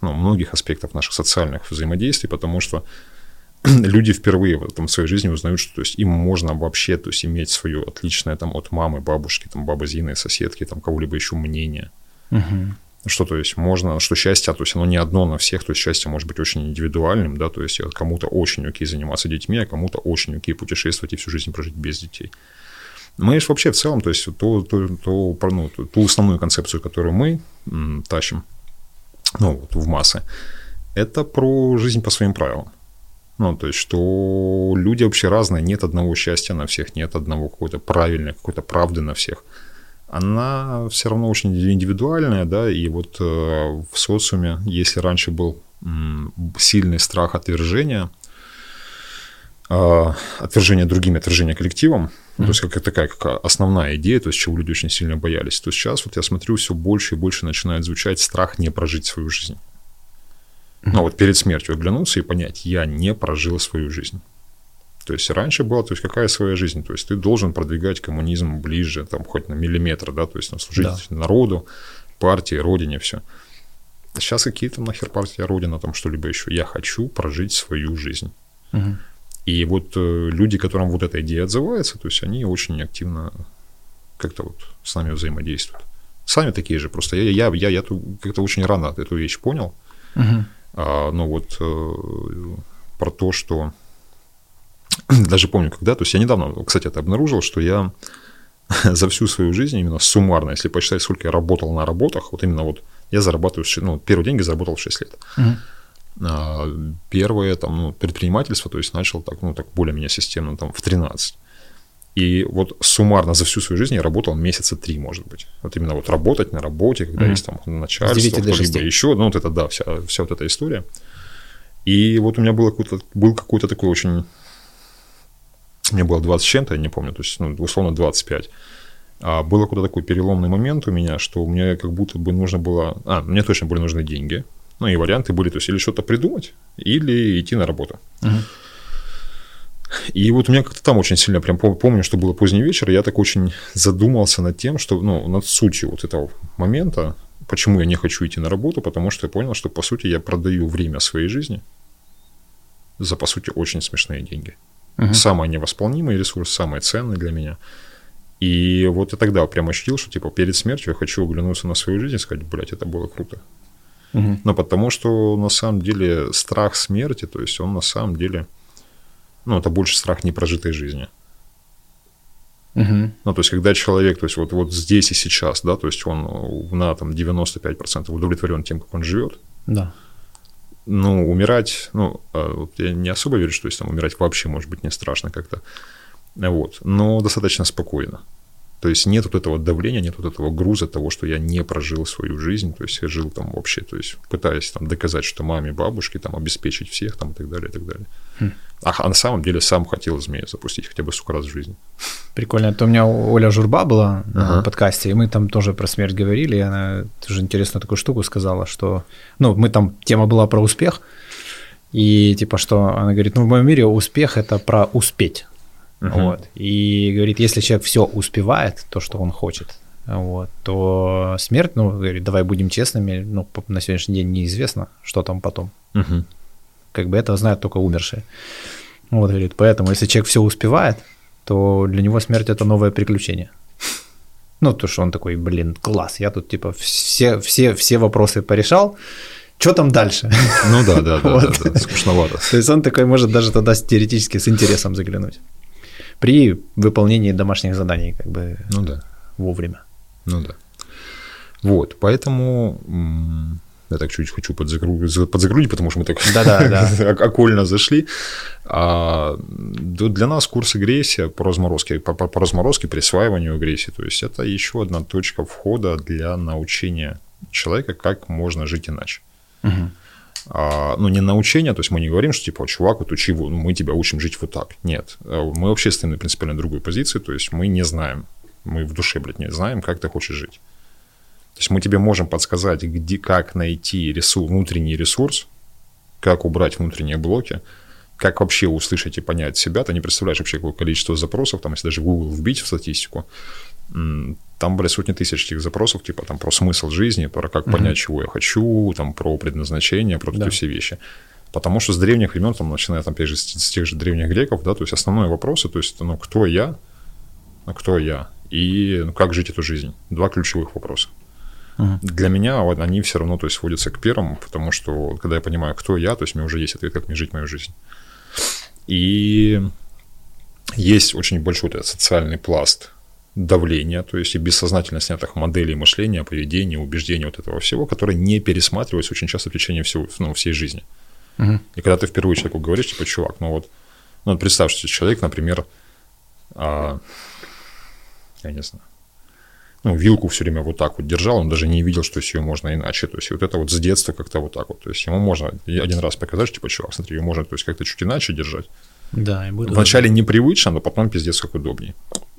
ну, многих аспектов наших социальных взаимодействий, потому что люди впервые в, этом, в своей жизни узнают, что то есть, им можно вообще то есть, иметь свое отличное там, от мамы, бабушки, там, бабы Зины, соседки, там, кого-либо еще мнение. Мгм. Что, то есть, можно, что счастье, то есть, оно не одно на всех, то есть, счастье может быть очень индивидуальным, да, то есть, кому-то очень окей заниматься детьми, а кому-то очень окей путешествовать и всю жизнь прожить без детей. Мы же вообще в целом, то есть, то, то, то, про- ну, ту- ту основную концепцию, которую мы тащим, ну, вот в массы, это про жизнь по своим правилам. Ну, то есть, что люди вообще разные, нет одного счастья на всех, нет одного какой-то правильной, какой-то правды на всех. Она все равно очень индивидуальная, да, и вот э, в социуме, если раньше был сильный страх отвержения, э, отвержение другими, отвержение коллективом, ну, то есть как такая как основная идея, то есть чего люди очень сильно боялись, то сейчас вот я смотрю, все больше и больше начинает звучать страх не прожить свою жизнь. Ну, вот перед смертью оглянуться и понять, я не прожил свою жизнь. То есть раньше было, то есть какая своя жизнь? То есть ты должен продвигать коммунизм ближе, там, хоть на миллиметр, да, то есть там, служить Да. народу, партии, родине, все. Сейчас какие там нахер партия, родина, там что-либо еще. Я хочу прожить свою жизнь. Мгм. И вот э, люди, которым вот эта идея отзывается, то есть они очень активно как-то вот с нами взаимодействуют. Сами такие же, просто я, я, я, я как-то очень рано эту вещь понял. Мгм. А, ну вот э, про то, что даже помню, когда, то есть я недавно, кстати, это обнаружил, что я за всю свою жизнь, именно суммарно, если посчитать, сколько я работал на работах, вот именно вот я зарабатываю, ну, первые деньги заработал в 6 лет. Мгм. А, Первое там, ну, предпринимательство, то есть начал так, ну, так более-менее системно там в 13. И вот суммарно за всю свою жизнь я работал месяца три, может быть. Вот именно вот работать на работе, когда Мгм. есть там начальство, С 9 до кто-либо 6. еще, ну вот это да, вся, вся вот эта история. И вот у меня было какой-то, был какой-то такой очень... Мне было 20 с чем-то, я не помню, то есть, ну, условно 25. А был какой-то такой переломный момент у меня, что мне как будто бы нужно было... А, мне точно были нужны деньги. Ну и варианты были, то есть или что-то придумать, или идти на работу. Мгм. И вот у меня как-то там очень сильно, прям пом- помню, что было поздний вечер, я так очень задумался над тем, что, ну, над сутью вот этого момента, почему я не хочу идти на работу, потому что я понял, что, по сути, я продаю время своей жизни за, по сути, очень смешные деньги. Угу. Самый невосполнимый ресурс, самый ценный для меня. И вот я тогда прям ощутил, что, типа, перед смертью я хочу оглянуться на свою жизнь и сказать, блядь, это было круто. Угу. Но потому что, на самом деле, страх смерти, то есть он на самом деле, ну, это больше страх непрожитой жизни. Угу. Ну, то есть, когда человек, то есть, вот, вот здесь и сейчас, да, то есть, он на там 95% удовлетворен тем, как он живет. Да. Ну, умирать, ну, а вот я не особо верю, что есть там умирать вообще, может быть, не страшно как-то. Вот. Но достаточно спокойно. То есть нет вот этого давления, нет вот этого груза того, что я не прожил свою жизнь, то есть я жил там вообще, то есть пытаясь там доказать, что маме, бабушке там обеспечить всех там и так далее, и так далее. Хм. А, а на самом деле сам хотел змею запустить хотя бы сука раз в жизни. Прикольно. Это у меня Оля Журба была ага. на подкасте, и мы там тоже про смерть говорили, и она тоже интересную такую штуку сказала, что, ну, мы там, тема была про успех, и типа что, она говорит, ну, в моем мире успех – это про успеть. Uh-huh. Вот. И говорит, если человек все успевает, то, что он хочет, вот, то смерть, ну, говорит, давай будем честными, ну, на сегодняшний день неизвестно, что там потом. Uh-huh. Как бы это знают только умершие. Вот, говорит, поэтому, если человек все успевает, то для него смерть это новое приключение. Ну, то, что он такой, блин, класс, я тут типа все, все, все вопросы порешал, что там дальше? Ну да, да, да, вот. да, да, скучновато. То есть он такой может даже тогда теоретически с интересом заглянуть при выполнении домашних заданий, как бы ну, да. вовремя. Ну да. Вот, поэтому я так чуть хочу подзагрузить, подзагрузить потому что мы так окольно зашли. А, для нас курс агрессия по разморозке, по, по, разморозке, присваиванию агрессии, то есть это еще одна точка входа для научения человека, как можно жить иначе. Угу ну, не научение, то есть мы не говорим, что типа, чувак, вот учи, мы тебя учим жить вот так. Нет, э, мы вообще стоим на принципиально другой позиции, то есть мы не знаем, мы в душе, блядь, не знаем, как ты хочешь жить. То есть мы тебе можем подсказать, где, как найти ресурс, внутренний ресурс, как убрать внутренние блоки, как вообще услышать и понять себя. Ты не представляешь вообще, какое количество запросов, там, если даже Google вбить в статистику, там были сотни тысяч этих запросов, типа там про смысл жизни, про как угу. понять, чего я хочу, там про предназначение, про да. эти все вещи. Потому что с древних времен, там, начиная там, опять же, с, с тех же древних греков, да, то есть основные вопросы, то есть, ну, кто я, ну, кто я, и ну, как жить эту жизнь. Два ключевых вопроса. uh Для меня они все равно, то есть, сводятся к первому, потому что, когда я понимаю, кто я, то есть, у меня уже есть ответ, как мне жить мою жизнь. И есть очень большой вот социальный пласт давления, то есть и бессознательно снятых моделей мышления, поведения, убеждений вот этого всего, которые не пересматриваются очень часто в течение всего, ну, всей жизни. Угу. И когда ты впервые человеку говоришь, типа, чувак, ну вот, ну, представь, что человек, например, а, я не знаю, ну, вилку все время вот так вот держал, он даже не видел, что ее можно иначе. То есть вот это вот с детства как-то вот так вот. То есть ему можно один раз показать, типа, чувак, смотри, ее можно то есть как-то чуть иначе держать. Да, и будет Вначале удобно. непривычно, но потом пиздец как удобнее.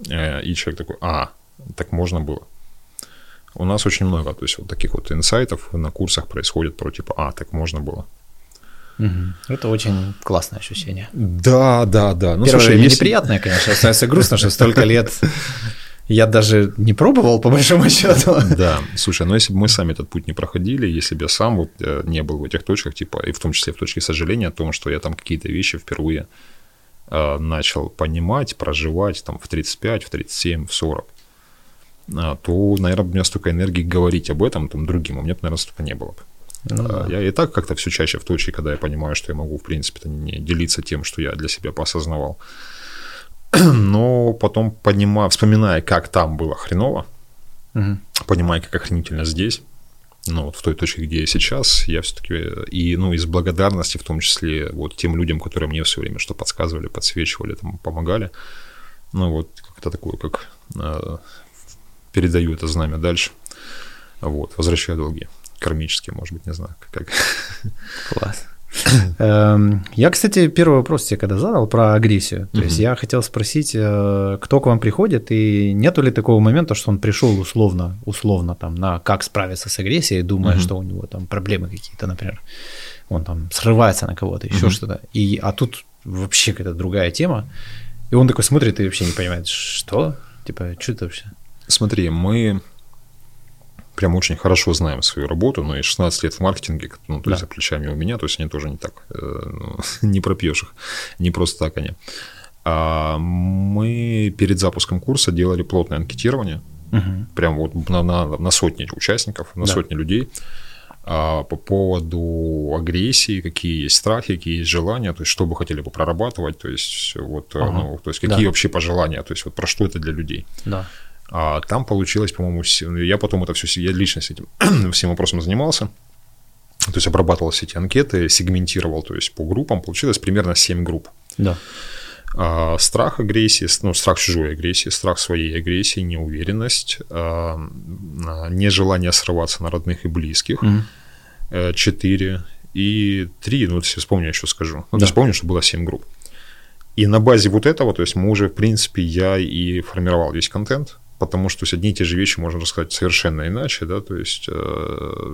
Э, и человек такой, а, так можно было. У нас очень много, то есть вот таких вот инсайтов на курсах происходит про типа, а, так можно было. Это очень классное ощущение. Да, да, да. Ну, Первое слушай, время если... неприятное, конечно, становится грустно, что столько лет я даже не пробовал, по большому счету. Да, слушай, но если бы мы сами этот путь не проходили, если бы я сам вот э, не был в этих точках, типа, и в том числе в точке сожаления о том, что я там какие-то вещи впервые начал понимать, проживать там в 35, в 37, в 40, а, то, наверное, у меня столько энергии говорить об этом там другим, у меня, наверное, столько не было бы. Ну, а, да. Я и так как-то все чаще в точке, когда я понимаю, что я могу, в принципе, не делиться тем, что я для себя поосознавал. Но потом, понимая, вспоминая, как там было хреново, угу. понимая, как охренительно здесь, ну, вот в той точке, где я сейчас, я все-таки, и, ну, из благодарности, в том числе, вот тем людям, которые мне все время что подсказывали, подсвечивали, там, помогали, ну, вот, как-то такое, как э, передаю это знамя дальше, вот, возвращаю долги, кармические, может быть, не знаю, как. Класс. Эм, я, кстати, первый вопрос тебе когда задал про агрессию. То есть я хотел спросить, э, кто к вам приходит, и нету ли такого момента, что он пришел условно, условно там на как справиться с агрессией, думая, что у него там проблемы какие-то, например, он там срывается на кого-то, еще что-то. И а тут вообще какая-то другая тема, и он такой смотрит и вообще не понимает, что, типа, что это вообще? Смотри, мы прям очень хорошо знаем свою работу, но и 16 лет в маркетинге, ну, то Да. есть за плечами у меня, то есть они тоже не так, э, ну, не пропьешь их, не просто так они. А мы перед запуском курса делали плотное анкетирование, Мгм. прям вот на, на- на сотни участников, на Да. сотни людей а, по поводу агрессии, какие есть страхи, какие есть желания, то есть что бы хотели бы прорабатывать, то есть вот, э, Ага. ну, то есть какие Да. вообще пожелания, то есть вот про что это для людей. Да. А там получилось, по-моему, я потом это все, я лично с этим всем вопросом занимался, то есть обрабатывал все эти анкеты, сегментировал, то есть по группам, получилось примерно 7 групп. Да. А, страх агрессии, ну, страх чужой агрессии, страх своей агрессии, неуверенность, а, а, нежелание срываться на родных и близких. Мгм. Э, Четыре. И три, ну, вот если вспомню, еще скажу. Ну, Да. есть помню, что было семь групп. И на базе вот этого, то есть мы уже, в принципе, я и формировал весь контент, потому что одни и те же вещи можно рассказать совершенно иначе, да, то есть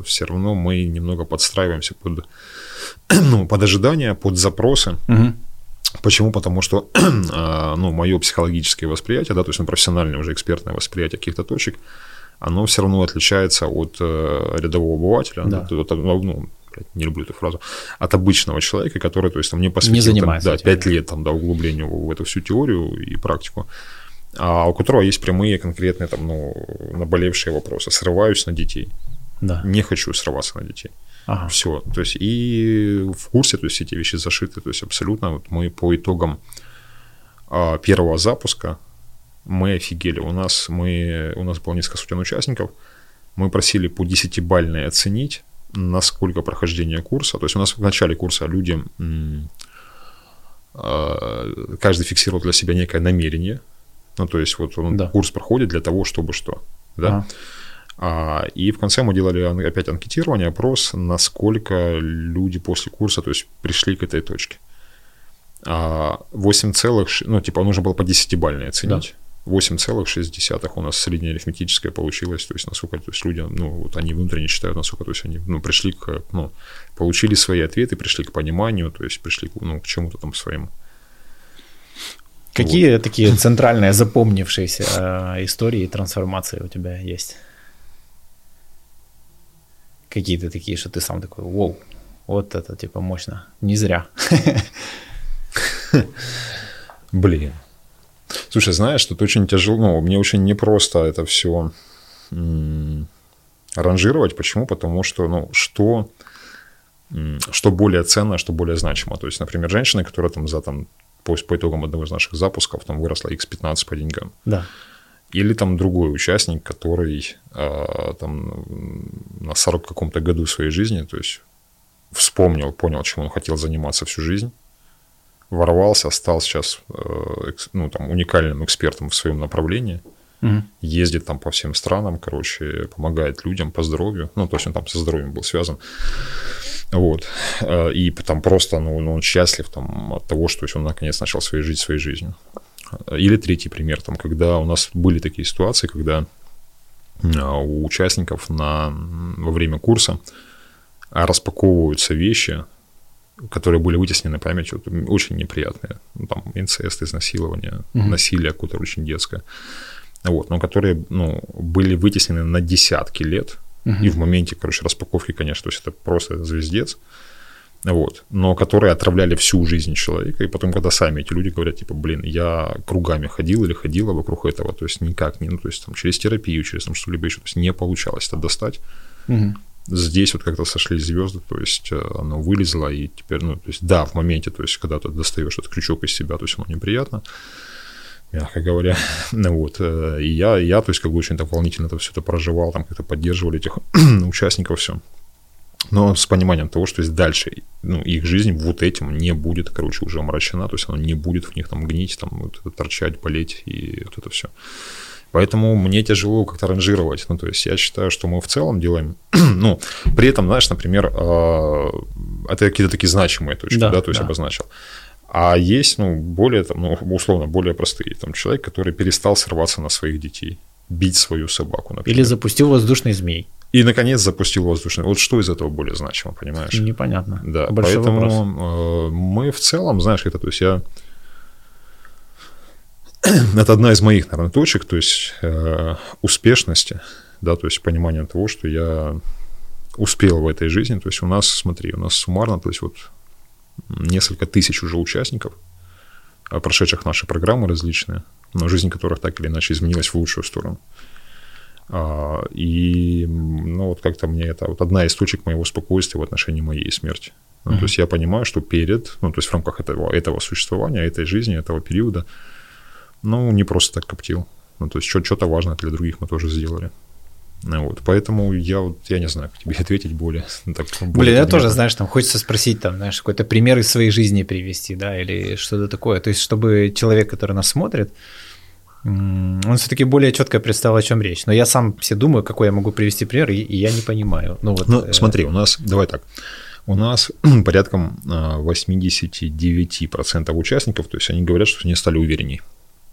все равно мы немного подстраиваемся под, ну, под ожидания, под запросы. Мгм. Почему? Потому что, а, ну, мое психологическое восприятие, да, то есть ну, профессиональное уже экспертное восприятие каких-то точек, оно все равно отличается от э, рядового обывателя, Да. от- от, ну, ну, не люблю эту фразу, от обычного человека, который, то есть, там, не посвятил Не там, да, этим, 5 да. лет там, да, углубления в в эту всю теорию и практику, а у которого есть прямые, конкретные, там, ну, наболевшие вопросы. Срываюсь на детей, Да. не хочу срываться на детей. Ага. Все. То есть и в курсе, то есть эти вещи зашиты. То есть абсолютно вот мы по итогам а, первого запуска мы офигели. У нас, мы, у нас было несколько сотен участников. Мы просили по 10-бальной оценить, насколько прохождение курса. То есть у нас в начале курса люди, м, а, каждый фиксировал для себя некое намерение. Ну, то есть вот он, Да. курс проходит для того, чтобы что. Да? Ага. А, и в конце мы делали опять анкетирование, опрос, насколько люди после курса, то есть пришли к этой точке. А, 8 целых, ну, типа, нужно было по 10-бальной оценить. 8,6 у нас средняя арифметическая получилась, то есть насколько, то есть люди, ну, вот они внутренне считают, насколько, то есть они, ну, пришли к, ну, получили свои ответы, пришли к пониманию, то есть пришли, к, ну, к чему-то там своему. Какие такие центральные запомнившиеся э, истории трансформации у тебя есть? Какие-то такие, что ты сам такой, вау, вот это типа мощно. Не зря. Блин. Слушай, знаешь, тут очень тяжело, ну, мне очень непросто это все ранжировать. Почему? Потому что, ну, что, что более ценно, что более значимо. То есть, например, женщина, которая там за там, по, по итогам одного из наших запусков там выросла x15 по деньгам. Да. Или там другой участник, который э, там на 40 каком-то году своей жизни, то есть вспомнил, понял, чем он хотел заниматься всю жизнь, ворвался, стал сейчас э, ну, там, уникальным экспертом в своем направлении, Мгм. ездит там по всем странам, короче, помогает людям по здоровью, ну, то есть он там со здоровьем был связан, вот, Э, и там просто, ну, ну, он счастлив там от того, что он наконец начал своей жить своей жизнью. Или третий пример, там, когда у нас были такие ситуации, когда а, у участников на, во время курса распаковываются вещи, которые были вытеснены памятью, очень неприятные. Ну, там инцест, изнасилование, Мгм. насилие какое-то очень детское. Вот, но которые ну, были вытеснены на десятки лет. Мгм. И в моменте, короче, распаковки, конечно, то есть это просто звездец. Вот, но которые отравляли всю жизнь человека, и потом, когда сами эти люди говорят, типа, блин, я кругами ходил или ходила вокруг этого, то есть никак не, ну, то есть там через терапию, через там что-либо еще, то есть не получалось это достать. Мгм. Здесь вот как-то сошлись звезды, то есть э, оно вылезло, и теперь, ну, то есть да, в моменте, то есть когда ты достаешь этот крючок из себя, то есть оно неприятно, мягко говоря, ну вот, э, и я, я, то есть как бы очень так волнительно это все это проживал, там как-то поддерживали этих участников, все. Но с пониманием того, что есть дальше, ну, их жизнь вот этим не будет, короче, уже омрачена, то есть она не будет в них там гнить, там, вот это торчать, болеть и вот это все. Поэтому мне тяжело как-то ранжировать. Ну, то есть я считаю, что мы в целом делаем, ну, при этом, знаешь, например, э, это какие-то такие значимые точки, Да, да, то есть да. обозначил. А есть, ну, более, там, ну, условно, более простые. Там человек, который перестал срываться на своих детей, бить свою собаку, например. Или запустил воздушный змей. И, наконец, запустил воздушный. Вот что из этого более значимо, понимаешь? Непонятно. Да, Большой поэтому вопрос. э, мы в целом, знаешь, это, то есть я... Это одна из моих, наверное, точек, то есть э, успешности, да, то есть понимание того, что я успел в этой жизни. То есть у нас, смотри, у нас суммарно, то есть вот несколько тысяч уже участников, а, прошедших наши программы различные, но жизнь которых так или иначе изменилась в лучшую сторону. А, и, ну, вот как-то мне это вот одна из точек моего спокойствия в отношении моей смерти. Ну, mm-hmm. То есть я понимаю, что перед, ну, то есть в рамках этого, этого существования, этой жизни, этого периода, ну, не просто так коптил. Ну, то есть что-то важное для других мы тоже сделали. Вот, поэтому я вот, я не знаю, как тебе ответить более. Так, более Блин, я тоже, знаешь, там хочется спросить, там, знаешь, какой-то пример из своей жизни привести, да, или что-то такое. То есть, чтобы человек, который нас смотрит, он все-таки более четко представил, о чем речь. Но я сам все думаю, какой я могу привести пример, и, и я не понимаю. Ну, вот, ну, э... смотри, у нас, давай так, у нас порядком 89% а, участников, то есть они говорят, что они стали уверенней.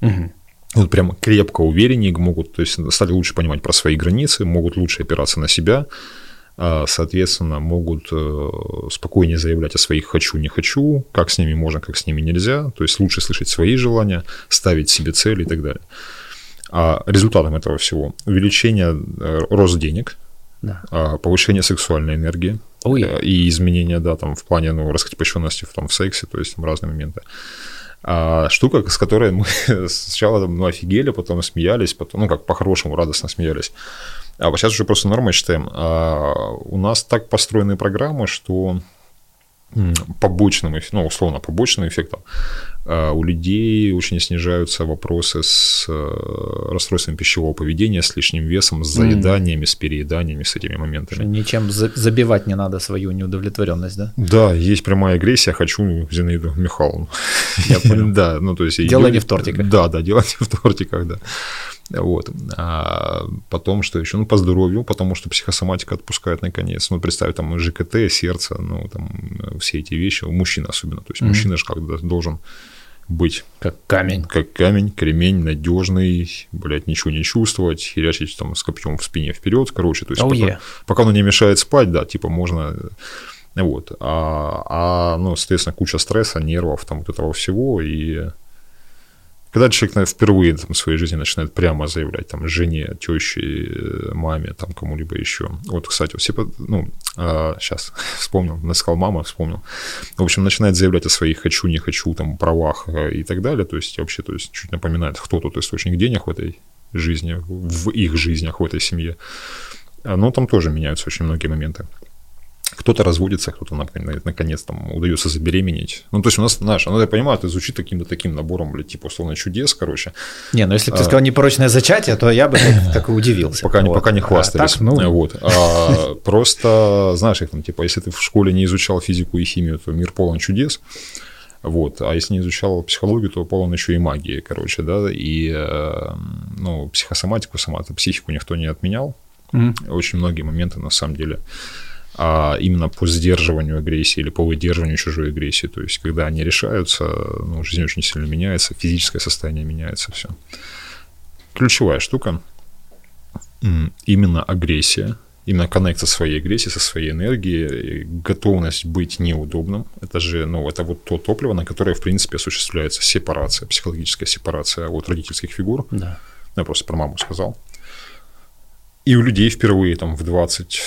Угу вот прям крепко увереннее могут, то есть стали лучше понимать про свои границы, могут лучше опираться на себя, а, соответственно, могут э, спокойнее заявлять о своих «хочу, не хочу», как с ними можно, как с ними нельзя, то есть лучше слышать свои желания, ставить себе цели и так далее. А результатом этого всего увеличение э, рост денег, да. А, повышение сексуальной энергии oh, yeah. и изменения, да, там в плане ну, раскрепощенности в, том, в сексе, то есть там разные моменты. А штука, с которой мы сначала ну, офигели, потом смеялись, потом, ну, как по-хорошему, радостно смеялись. А сейчас уже просто нормой считаем. А у нас так построены программы, что побочным, ну, условно, побочным эффектом у людей очень снижаются вопросы с э, расстройством пищевого поведения, с лишним весом, с заеданиями, с перееданиями, с этими моментами. Что ничем забивать не надо свою неудовлетворенность, да? Да, есть прямая агрессия, хочу Зинаиду Михайловну. Я понял. Да, ну то есть... Дело не в тортиках. Да, да, дело не в тортиках, да. Вот. А потом, что еще? Ну, по здоровью, потому что психосоматика отпускает наконец. Ну, представь, там ЖКТ, сердце, ну, там все эти вещи, у мужчин особенно. То есть mm-hmm. мужчина же как-то должен быть как камень. Как камень, кремень, надежный, блядь, ничего не чувствовать, херячить там с копьем в спине вперед, короче, то есть oh, пока, yeah. пока оно не мешает спать, да, типа можно, вот, а, а, ну, соответственно, куча стресса, нервов, там вот этого всего, и когда человек впервые там, в своей жизни начинает прямо заявлять там жене, теще, маме, там кому-либо еще. Вот, кстати, все, ну, а, сейчас вспомнил, сказал мама, вспомнил. В общем, начинает заявлять о своих хочу, не хочу, там, правах э, и так далее. То есть вообще, то есть чуть напоминает, кто тут источник денег в этой жизни, в их жизнях, в этой семье. Но там тоже меняются очень многие моменты кто-то разводится, кто-то наконец там удается забеременеть. Ну, то есть у нас, знаешь, оно, я понимаю, это звучит каким-то таким набором, блядь, типа, условно, чудес, короче. Не, ну если бы ты а, сказал непорочное зачатие, то я бы так, так и удивился. Пока, вот. пока не хвастались. А так, ну... вот. а, просто, знаешь, их там, типа, если ты в школе не изучал физику и химию, то мир полон чудес. Вот. А если не изучал психологию, то полон еще и магии, короче, да, и, э, ну, психосоматику, сама психику никто не отменял. Mm-hmm. Очень многие моменты, на самом деле, а именно по сдерживанию агрессии или по выдерживанию чужой агрессии. То есть, когда они решаются, ну, жизнь очень сильно меняется, физическое состояние меняется, все. Ключевая штука именно агрессия, именно коннект со своей агрессией, со своей энергией, готовность быть неудобным. Это же, ну, это вот то топливо, на которое, в принципе, осуществляется сепарация, психологическая сепарация от родительских фигур. Да. Я просто про маму сказал. И у людей впервые там в 20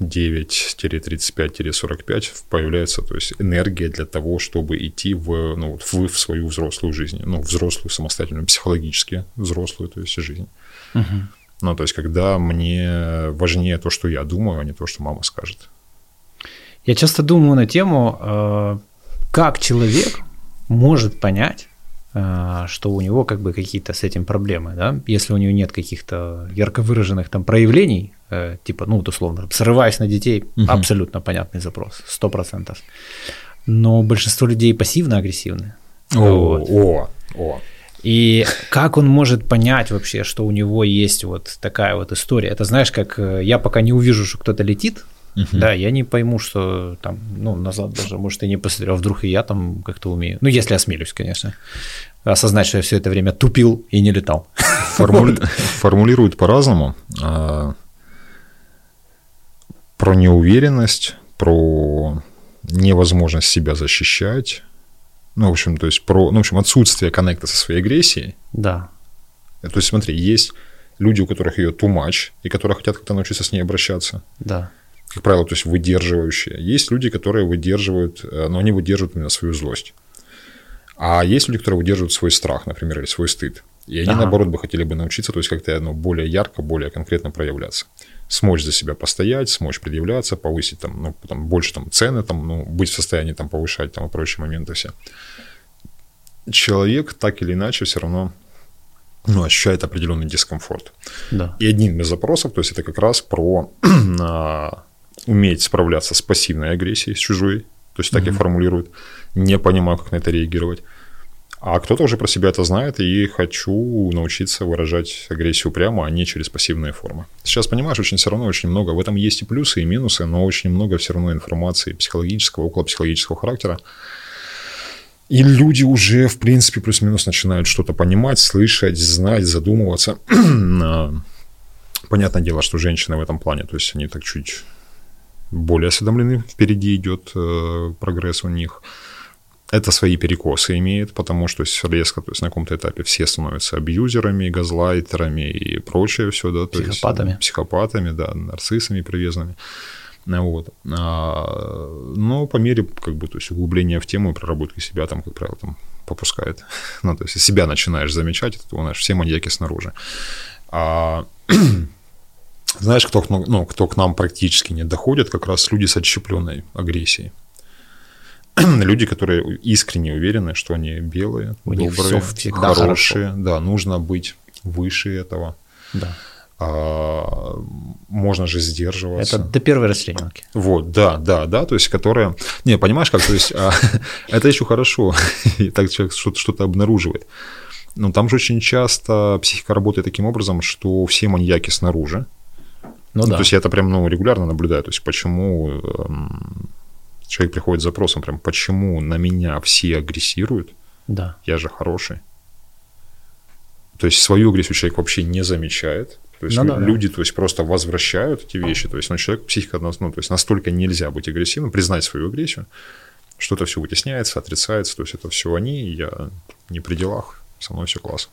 9-35-45 появляется то есть, энергия для того, чтобы идти в, ну, в, в свою взрослую жизнь, ну, взрослую, самостоятельную, психологически взрослую, то есть, жизнь. Угу. Ну, то есть, когда мне важнее то, что я думаю, а не то, что мама скажет. Я часто думаю на тему, э, как человек может понять, что у него как бы какие-то с этим проблемы, да, если у него нет каких-то ярко выраженных там проявлений, Э, типа, ну, вот условно, срываясь на детей, угу. абсолютно понятный запрос, сто процентов. Но большинство людей пассивно-агрессивны. О, вот. о, о. И как он может понять вообще, что у него есть вот такая вот история? Это знаешь, как э, я пока не увижу, что кто-то летит, uh да, я не пойму, что там, ну, назад даже, может, и не посмотрел, а вдруг и я там как-то умею. Ну, если осмелюсь, конечно. Осознать, что я все это время тупил и не летал. Формули... Формулируют по-разному. А, про неуверенность, про невозможность себя защищать. Ну, в общем, то есть про, ну, в общем, отсутствие коннекта со своей агрессией. Да. То есть, смотри, есть люди, у которых ее too much, и которые хотят как-то научиться с ней обращаться. Да. Как правило, то есть выдерживающие. Есть люди, которые выдерживают, э, но они выдерживают именно свою злость. А есть люди, которые выдерживают свой страх, например, или свой стыд. И они, Ага. наоборот, бы хотели бы научиться, то есть как-то ну, более ярко, более конкретно проявляться. Смочь за себя постоять, смочь предъявляться, повысить там, ну, там, больше там, цены, там, ну, быть в состоянии там, повышать там, и прочие моменты все. Человек так или иначе все равно ну, ощущает определенный дискомфорт. Да. И одним из запросов, то есть это как раз про уметь справляться с пассивной агрессией, с чужой, то есть так и формулируют, не понимаю, как на это реагировать. А кто-то уже про себя это знает, и хочу научиться выражать агрессию прямо, а не через пассивные формы. Сейчас, понимаешь, очень все равно очень много, в этом есть и плюсы, и минусы, но очень много все равно информации психологического, около психологического характера. И люди уже, в принципе, плюс-минус начинают что-то понимать, слышать, знать, задумываться. А, Понятное дело, что женщины в этом плане, то есть они так чуть более осведомлены, впереди идет э, прогресс у них. Это свои перекосы имеет, потому что резко, то есть на каком-то этапе все становятся абьюзерами, газлайтерами и прочее все, да, то Психопатами. есть психопатами, да, нарциссами привязанными. Ну Вот. А, но по мере как бы, то есть углубления в тему и проработки себя там, как правило, там попускает. Ну, то есть себя начинаешь замечать, это, у нас все маньяки снаружи. А, знаешь, кто, к- ну, кто к нам практически не доходит, как раз люди с отщепленной агрессией. Люди, которые искренне уверены, что они белые, У добрые, всегда хорошие. Да, нужно быть выше этого. Да. А, можно же сдерживаться. Это до первой расчлененки. Вот, да, да, да, то есть, которая... Не, понимаешь, как, то есть, а, это еще хорошо, так человек что-то обнаруживает. Но там же очень часто психика работает таким образом, что все маньяки снаружи. Ну Ну, да. То есть, я это прям ну, регулярно наблюдаю, то есть, почему эм, человек приходит с запросом, прям, почему на меня все агрессируют, Да. я же хороший. То есть свою агрессию человек вообще не замечает. То есть Ну да, да. люди, то есть просто возвращают эти вещи. То есть, ну, человек, психика, ну, то есть настолько нельзя быть агрессивным, признать свою агрессию, что это все вытесняется, отрицается. То есть это все они, и я не при делах, со мной все класс.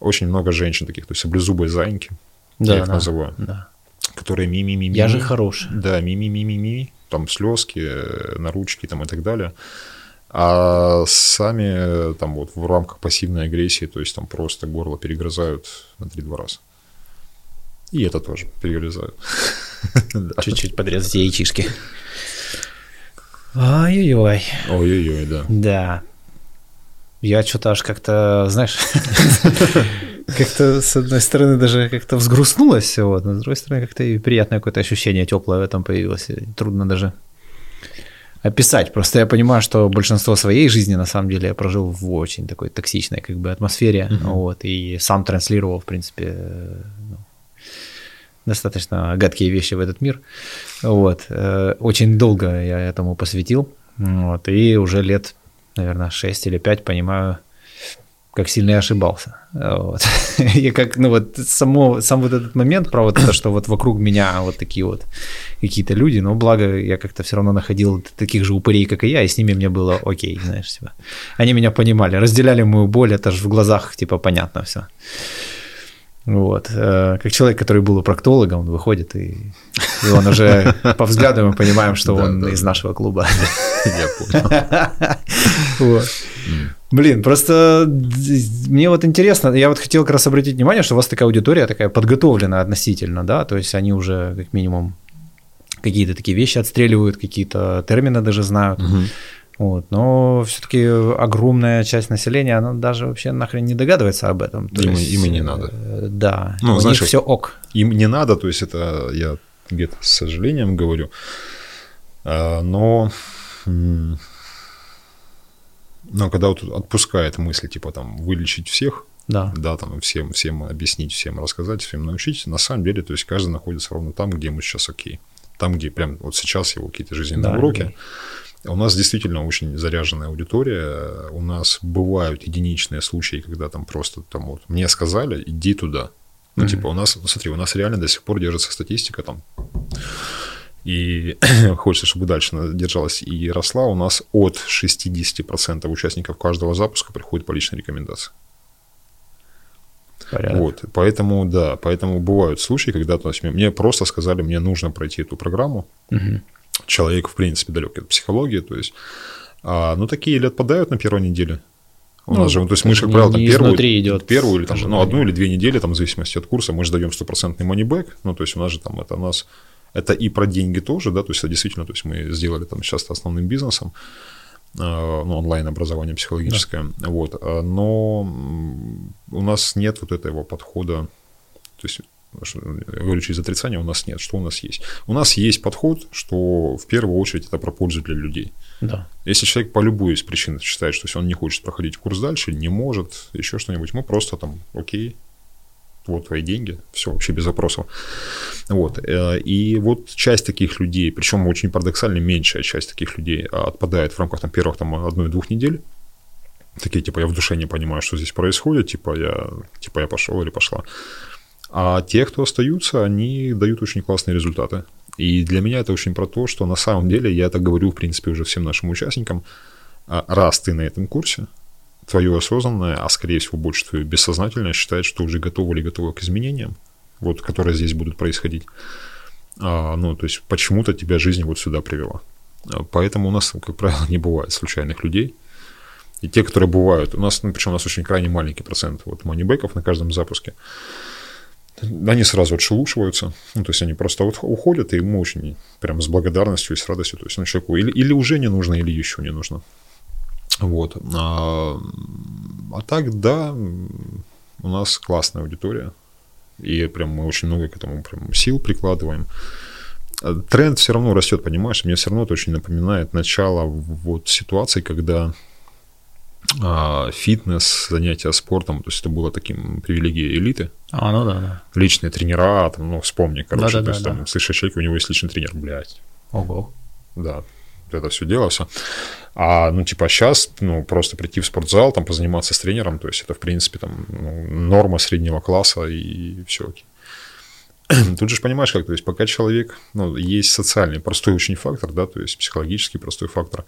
Очень много женщин таких, то есть саблезубые зайки, Да, я их да, называю, Да. Которые ми-ми-ми-ми. Я же хороший. Да, ми-ми-ми-ми-ми, там слезки, э, на ручки там и так далее. А сами э, там вот в рамках пассивной агрессии, то есть там просто горло перегрызают на 3-2 раза. И это тоже перегрызают. Чуть-чуть подрезать яичишки. Ой-ой-ой. Ой-ой-ой, да. Да. Я что-то аж как-то, знаешь, как-то с одной стороны даже как-то взгрустнулось все, вот, но с другой стороны как-то и приятное какое-то ощущение теплое в этом появилось. И трудно даже описать. Просто я понимаю, что большинство своей жизни на самом деле я прожил в очень такой токсичной как бы атмосфере, вот, и сам транслировал, в принципе, ну, достаточно гадкие вещи в этот мир. Вот. э, Очень долго я этому посвятил. Вот. И уже лет, наверное, 6 или 5 понимаю, как сильно я ошибался. Вот. И как, ну вот, само, сам вот этот момент про вот это, что вот вокруг меня вот такие вот какие-то люди, но благо я как-то все равно находил таких же упырей, как и я, и с ними мне было окей, знаешь, типа. Они меня понимали, разделяли мою боль, это же в глазах, типа, понятно все. Вот. Э, Как человек, который был у проктолога, он выходит, и, и он уже по взгляду мы понимаем, что он да, из нашего клуба. Я понял. Вот. Блин, просто мне вот интересно, я вот хотел как раз обратить внимание, что у вас такая аудитория такая подготовленная относительно, да, то есть они уже как минимум какие-то такие вещи отстреливают, какие-то термины даже знают. Вот, но все-таки огромная часть населения, она даже вообще нахрен не догадывается об этом. То Им- есть, им и не э, надо. Да, Ну, у знаешь, них все ок. Им не надо, то есть это я где-то с сожалением говорю, А, но, но когда вот отпускает мысли, типа там вылечить всех, Да. да, там всем, всем объяснить, всем рассказать, всем научить, на самом деле, то есть каждый находится ровно там, где ему сейчас окей. Там, где прям вот сейчас его какие-то жизненные Да, уроки. У нас действительно очень заряженная аудитория. У нас бывают единичные случаи, когда там просто там вот мне сказали, иди туда. Ну, типа, у нас, ну, смотри, у нас реально до сих пор держится статистика там. И хочется, чтобы дальше она держалась и росла. У нас от 60% участников каждого запуска приходит по личной рекомендации. Порядок. Вот, поэтому, да, поэтому бывают случаи, когда то есть, мне просто сказали, мне нужно пройти эту программу. Угу. Человек, в принципе, далек от психологии, то есть, а, ну, такие или отпадают на первой неделе, у ну, нас же, то есть мы же, как правило, там первую, идет первую или там, ну, одну или две недели, там, в зависимости от курса, мы же даем стопроцентный монибэк, ну, то есть у нас же там это у нас, это и про деньги тоже, да, то есть это действительно, то есть мы сделали там сейчас основным бизнесом, э, ну, онлайн-образование психологическое, да. вот, э, но у нас нет вот этого подхода, то есть говорю через отрицание, у нас нет. Что у нас есть? У нас есть подход, что в первую очередь это про пользу для людей. Да. Если человек по любой из причин считает, что если он не хочет проходить курс дальше, не может, еще что-нибудь, мы просто там, окей, вот твои деньги, все, вообще без вопросов. Вот. Э, и вот часть таких людей, причем очень парадоксально меньшая часть таких людей отпадает в рамках там, первых там, одной-двух недель. Такие, типа, я в душе не понимаю, что здесь происходит, типа, я, типа, я пошел или пошла. А те, кто остаются, они дают очень классные результаты. И для меня это очень про то, что на самом деле, я это говорю, в принципе, уже всем нашим участникам, а, раз ты на этом курсе, твое осознанное, а скорее всего больше твое бессознательное считает, что уже готово или готово к изменениям, вот, которые здесь будут происходить. А, ну, то есть почему-то тебя жизнь вот сюда привела. А, поэтому у нас, как правило, не бывает случайных людей. И те, которые бывают, у нас, ну, причем у нас очень крайне маленький процент вот манибеков на каждом запуске они сразу отшелушиваются, ну, то есть они просто вот уходят, и ему очень прям с благодарностью и с радостью, то есть ну, человеку или, или уже не нужно, или еще не нужно. Вот. А, а так, да, у нас классная аудитория, и прям мы очень много к этому прям сил прикладываем. Тренд все равно растет, понимаешь, мне все равно это очень напоминает начало вот ситуации, когда а, фитнес, занятия спортом, то есть это было таким привилегией элиты. А, ну да, да. Личные тренера, там, ну, вспомни, короче, да, да, то есть да, там, да. слышишь, человек, у него есть личный тренер, блядь. Ого. Да, это все дело, все. А, ну, типа, сейчас, ну, просто прийти в спортзал, там, позаниматься с тренером, то есть это, в принципе, там, ну, норма среднего класса и все окей. Тут же понимаешь, как, то есть пока человек, ну, есть социальный, простой очень фактор, да, то есть психологический простой фактор,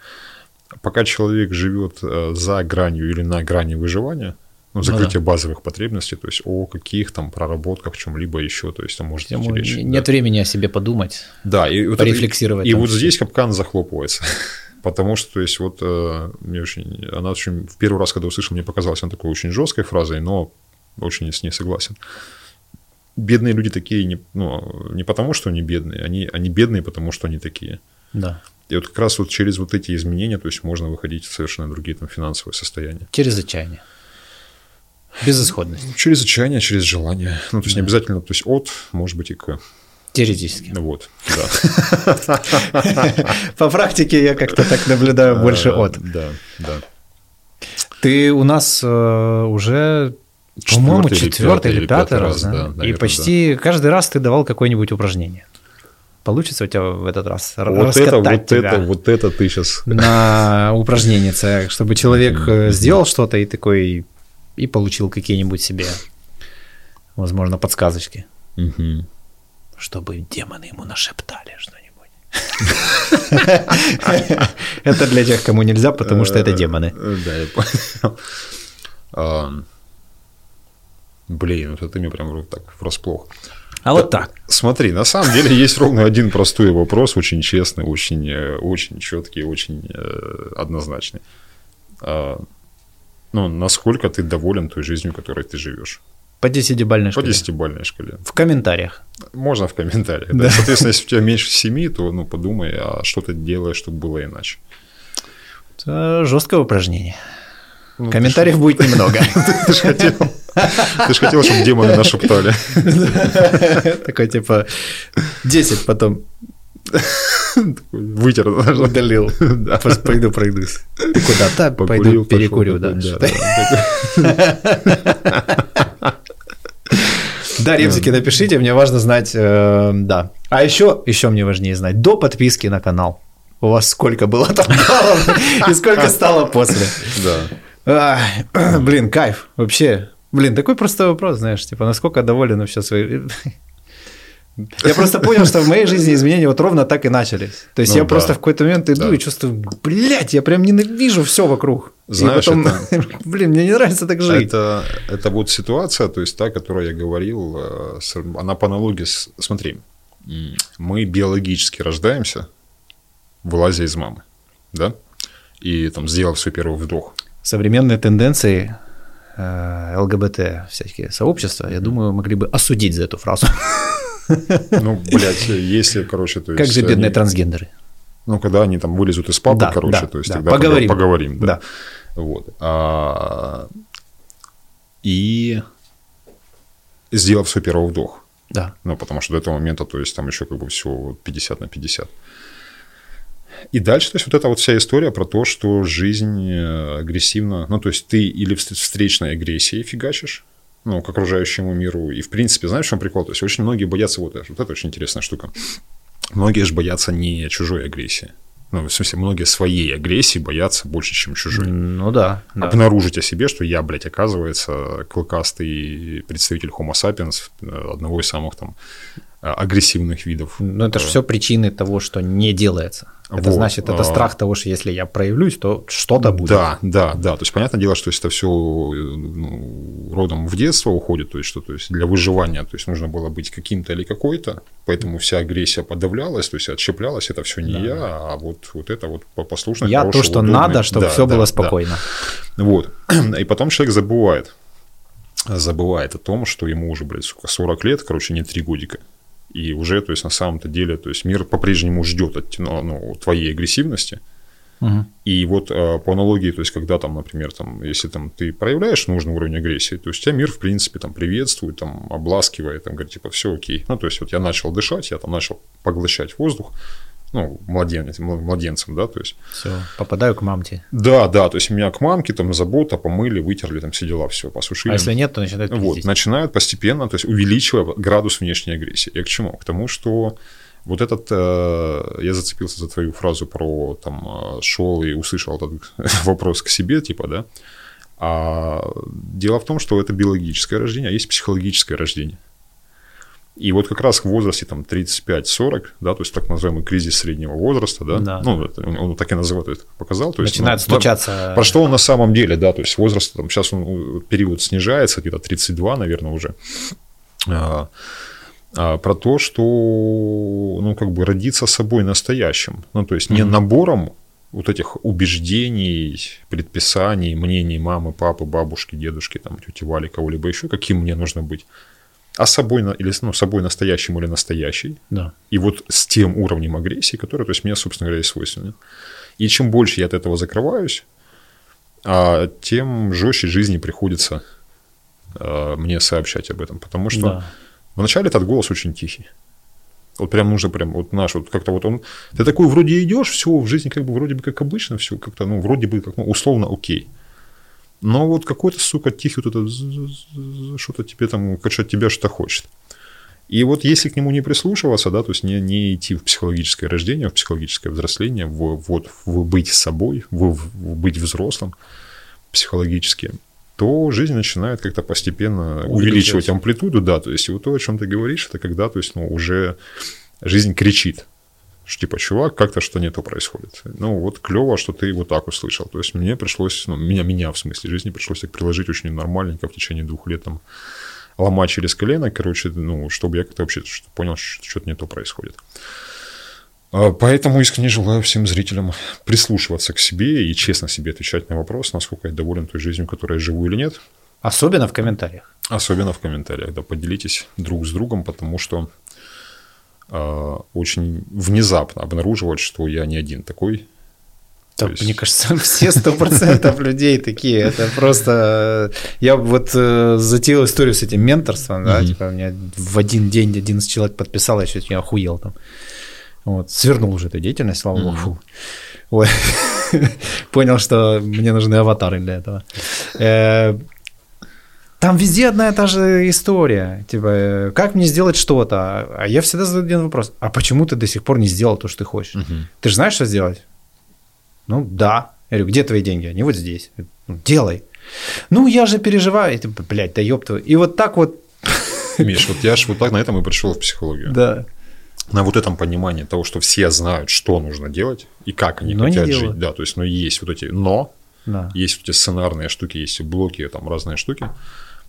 пока человек живет э, за гранью или на грани выживания, ну, закрытие ну, да. базовых потребностей, то есть о каких там проработках, чем-либо еще, то есть там может идти речь. Нет да. времени о себе подумать, да, и вот порефлексировать. И, и вот здесь капкан захлопывается. Потому что, то есть, вот э, мне очень, она очень, в первый раз, когда услышал, мне показалась она такой очень жесткой фразой, но очень с ней согласен. Бедные люди такие не, ну, не потому, что они бедные, они, они бедные, потому что они такие. Да. И вот как раз вот через вот эти изменения, то есть можно выходить в совершенно другие там финансовые состояния. Через отчаяние. Безысходность. Через отчаяние, через желание. Ну, то есть да. не обязательно, то есть от, может быть, и к. Теоретически. Вот, да. По практике я как-то так наблюдаю больше от. Да, да. Ты у нас э, уже по-моему, четвертый или пятый раз, да? И почти каждый раз ты давал какое-нибудь упражнение получится у тебя в этот раз вот это, вот тебя это, вот это ты сейчас на упражнение, чтобы человек э, сделал что-то и такой и получил какие-нибудь себе, возможно, подсказочки, чтобы демоны ему нашептали что-нибудь. Это для тех, кому нельзя, потому что это демоны. Да, я понял. Блин, вот это мне прям так врасплох. А вот так. Смотри, на самом деле есть ровно один простой вопрос, очень честный, очень, э, очень четкий, очень э, однозначный. А, ну, насколько ты доволен той жизнью, которой ты живешь? По 10-бальной шкале. По 10-бальной шкале. В комментариях. Можно в комментариях. Да. Да. Соответственно, если у тебя меньше 7, то ну, подумай, а что ты делаешь, чтобы было иначе. Это жесткое упражнение. Ну, Комментариев будет немного. Ты же хотел, ты же хотел, чтобы демоны нашептали. Такой типа 10 потом Вытер. Удалил. Да. Пойду пройдусь. Ты куда? Да, пойду перекурю, да. Да, ребзики, напишите, мне важно знать, э, да. А еще, еще мне важнее знать, до подписки на канал у вас сколько было там баллов и сколько стало после. Да. Блин, кайф. Вообще, блин, такой простой вопрос, знаешь, типа, насколько доволен вообще своей... Я просто понял, что в моей жизни изменения вот ровно так и начались. То есть Ну я да. просто в какой-то момент иду Да. и чувствую, блядь, я прям ненавижу все вокруг. Знаешь, и потом, это- блин, мне не нравится так жить. Это, это вот ситуация, то есть та, о которой я говорил, э, она по аналогии с... Смотри, мы биологически рождаемся, вылазя из мамы, да? И там сделав свой первый вдох. Современные тенденции э, ЛГБТ всякие сообщества, я думаю, могли бы осудить за эту фразу. Ну, блядь, если, короче, то есть... Как же бедные они- трансгендеры. Ну, когда они там вылезут из папы, Да, короче, да, то есть да. тогда Поговорим. поговорим, да. Да. Вот. А, и сделав свой первый вдох. Да. Ну, потому что до этого момента, то есть там еще как бы все 50 на 50. И дальше, то есть вот эта вот вся история про то, что жизнь э, агрессивна, ну, то есть ты или встречной агрессией фигачишь, ну, к окружающему миру, и в принципе, знаешь, в чем прикол? То есть очень многие боятся, вот, это- вот это очень интересная штука, многие же боятся не чужой агрессии, ну, в смысле, многие своей агрессии боятся больше, чем чужой. Ну да. да. Обнаружить о себе, что я, блядь, оказывается, клыкастый представитель Homo sapiens, э, одного из самых там э, агрессивных видов. Ну, это же все причины того, что не делается. Это Вот, значит, это а. страх того, что если я проявлюсь, то что-то будет. Да, да, да. То есть, понятное дело, что если это все родом в детство уходит, то есть, что то есть для выживания, то есть нужно было быть каким-то или какой-то, поэтому вся агрессия подавлялась, то есть отщеплялась, это все не Да. я, а вот, вот это вот по- послушный, Я то, хороший, что удобный. надо, чтобы Да, все да, было да. спокойно. Вот. И потом человек забывает. Забывает о том, что ему уже, блядь, сука, 40 лет, короче, не 3 годика. И уже, то есть, на самом-то деле, то есть, мир по-прежнему ждет от ну, твоей агрессивности. Мгм. И вот э, по аналогии, то есть, когда там, например, там, если там ты проявляешь нужный уровень агрессии, то есть тебя мир, в принципе, там приветствует, там, обласкивает, там, говорит, типа, все окей. Ну, то есть, вот я начал дышать, я там начал поглощать воздух, ну, младенец, младенцем, да, то есть, Все, попадаю к мамте. да, да, то есть меня к мамке, там, забота, помыли, вытерли, там, все дела, все, посушили. А если нет, то начинает Вот, пиздить. начинают постепенно, то есть увеличивая градус внешней агрессии. Я к чему? К тому, что вот этот, э, я зацепился за твою фразу про, там, э, шел и услышал этот вопрос к себе, типа, да, а дело в том, что это биологическое рождение, а есть психологическое рождение. И вот как раз в возрасте там 35-40, да, то есть так называемый кризис среднего возраста, да, Да. ну, это он, он так и называет, показал, то есть, Начинает ну, стучаться. про что он на самом деле, да, то есть возраст, там, сейчас он, э, период снижается, где-то 32, наверное, уже. А, а, про то, что, ну, как бы родиться собой настоящим, ну, то есть не Мгм. набором вот этих убеждений, предписаний, мнений мамы, папы, бабушки, дедушки, там, тети Вали, кого-либо еще, каким мне нужно быть, а собой, или, ну, собой настоящим или настоящей, Да. и вот с тем уровнем агрессии, который, то есть, мне, собственно говоря, и свойственен. И чем больше я от этого закрываюсь, а, тем жестче жизни приходится а, мне сообщать об этом. Потому что Да. вначале этот голос очень тихий. Вот прям нужно прям, вот наш, вот как-то вот он, ты такой вроде идешь, все в жизни как бы вроде бы как обычно, все как-то, ну, вроде бы как, ну, условно окей. Но вот какой-то, сука, тихий вот это что-то тебе там, короче, от тебя что-то хочет. И вот если к нему не прислушиваться, да, то есть не, не идти в психологическое рождение, в психологическое взросление, в, вот, в быть собой, в, в быть взрослым психологически, то жизнь начинает как-то постепенно увеличивать. амплитуду, да, то есть вот то, о чем ты говоришь, это когда, то есть, ну, уже жизнь кричит, что типа, чувак, как-то что не то происходит. Ну, вот клево, что ты вот так услышал. То есть мне пришлось, ну, меня, меня в смысле жизни пришлось так приложить очень нормальненько в течение двух лет там ломать через колено, короче, ну, чтобы я как-то вообще понял, что что-то не то происходит. А, Поэтому искренне желаю всем зрителям прислушиваться к себе и честно себе отвечать на вопрос, насколько я доволен той жизнью, которой я живу или нет. Особенно в комментариях. Особенно в комментариях, да, поделитесь друг с другом, потому что очень внезапно обнаруживать, что я не один такой. Да, есть- Мне кажется, все сто процентов людей такие. Это просто... Я вот э, затеял историю с этим менторством, да, типа у меня в один день 11 человек подписал, я чуть не охуел там. Вот, свернул уже эту деятельность, слава богу. Понял, что мне нужны аватары для этого. Там везде одна и та же история. Типа, как мне сделать что-то? А я всегда задаю один вопрос. А почему ты до сих пор не сделал то, что ты хочешь? Ты же знаешь, что сделать? Ну, да. Я говорю, где твои деньги? Они вот здесь. «Ну, Делай. Ну, я же переживаю. И ты, блядь, да ёб твою. И вот так вот Миш, вот я ж вот так на этом и пришел в психологию. Да. На вот этом понимании того, что все знают, что нужно делать и как они Но не хотят жить. Да, то есть, но есть вот эти но, Да. есть вот эти сценарные штуки, есть блоки, там разные штуки.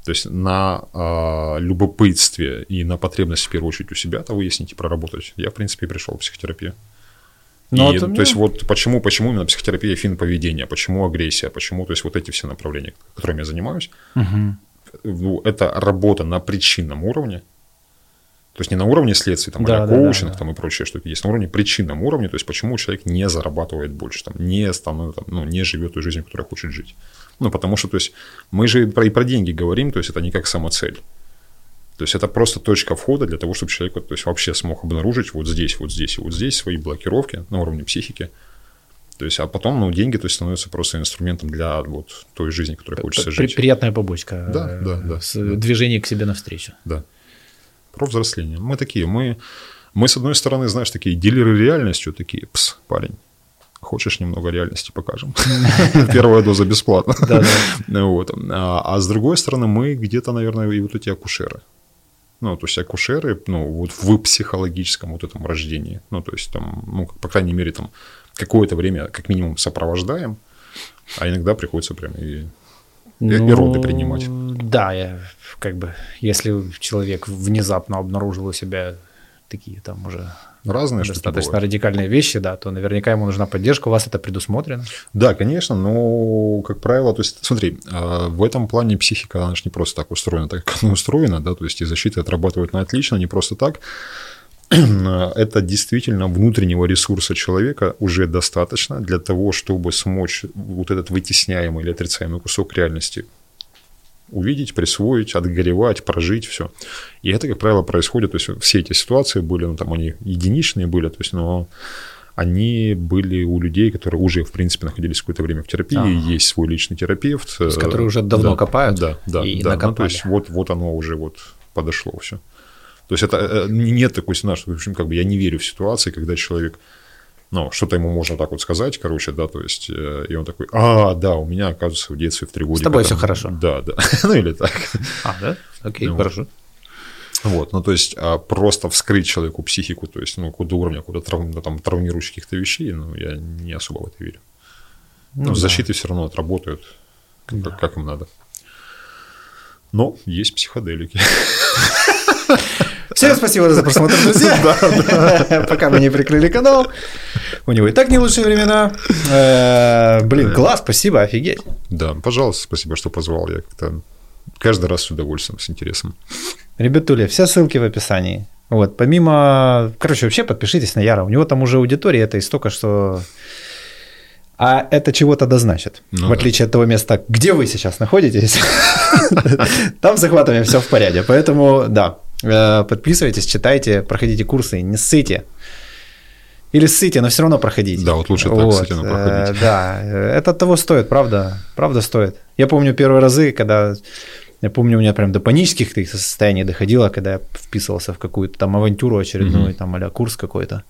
То есть на а, любопытстве и на потребность в первую очередь у себя это выяснить и проработать. Я, в принципе, и пришел в психотерапию. Ну, И, это, то ну, есть вот почему, почему именно психотерапия фин поведения, почему агрессия, почему, то есть вот эти все направления, которыми я занимаюсь, ну, это работа на причинном уровне, то есть не на уровне следствий, там, Да, а да, коучинг да, да. там, и прочие штуки, есть на уровне причинном уровне, то есть почему человек не зарабатывает больше, там, не, становится, там, ну, не живет той жизнью, которой хочет жить. Ну, потому что, то есть, мы же и про, и про деньги говорим, то есть, это не как самоцель. То есть, это просто точка входа для того, чтобы человек то есть, вообще смог обнаружить вот здесь, вот здесь и вот здесь свои блокировки на уровне психики. То есть, а потом, ну, деньги, то есть, становятся просто инструментом для вот той жизни, которой хочется жить. приятная побочка. Да, э, да, да, да. движение к себе навстречу. Да. Про взросление. Мы такие, мы, мы с одной стороны, знаешь, такие дилеры реальностью, такие, пс, парень, хочешь немного реальности покажем? Первая доза бесплатно. Вот. А, а с другой стороны, мы где-то, наверное, и вот эти акушеры. Ну, то есть акушеры, ну, вот в психологическом вот этом рождении. Ну, то есть там, ну, по крайней мере, там какое-то время как минимум сопровождаем, а иногда приходится прям и, и- и роды принимать. Ну, Да, я как бы, если человек внезапно обнаружил у себя такие там уже Разные штуки достаточно бывают. радикальные вещи, да, то наверняка ему нужна поддержка, у вас это предусмотрено. Да, конечно, но, как правило, то есть, смотри, а, в этом плане психика, она же не просто так устроена, так как она устроена, да, то есть и защита отрабатывает на отлично, не просто так. Это действительно внутреннего ресурса человека уже достаточно для того, чтобы смочь вот этот вытесняемый или отрицаемый кусок реальности увидеть, присвоить, отгоревать, прожить все. И это, как правило, происходит, то есть все эти ситуации были, ну там они единичные были, то есть, но они были у людей, которые уже, в принципе, находились какое-то время в терапии, Ага. есть свой личный терапевт. есть, э, которые уже давно да, копают Да, да, и да. Ну, то накопали. есть вот, вот оно уже вот подошло все. То есть это э, нет такой сценария, что, в общем, как бы я не верю в ситуации, когда человек, ну, что-то ему можно так вот сказать, короче, да, то есть, э, и он такой, а, да, у меня, оказывается, в детстве в три годика. тобой там- всё хорошо. Да, да, ну или так. А, да? Окей, Ну, вот. хорошо. Вот, ну то есть а, просто вскрыть человеку психику, то есть, ну, куда уровня, куда травм, ну, там, травмирующих каких-то вещей, ну, я не особо в это верю. Ну, да. защиты все равно отработают, как, как им надо. Но есть психоделики. Всем спасибо за просмотр, друзья. Пока мы не прикрыли канал. У него и так не лучшие времена. Э, Блин, класс, спасибо, офигеть. Да, пожалуйста, спасибо, что позвал. Я как-то каждый раз с удовольствием, с интересом. Ребятули, все ссылки в описании. Вот, помимо... Короче, вообще подпишитесь на Яра. У него там уже аудитория, это столько, что... А это чего-то да значит. Ну в да. отличие от того места, где вы сейчас находитесь, там с захватами все в порядке. Поэтому, да, подписывайтесь, читайте, проходите курсы, не ссыте. Или ссыте, но все равно проходите. Да, вот лучше так, ссыте, но э, проходите. Да, э, это того стоит, правда, правда стоит. Я помню первые разы, когда я помню, у меня прям до панических каких-то состояний доходило, когда я вписывался в какую-то там авантюру очередную, Мгм. там, а курс какой-то.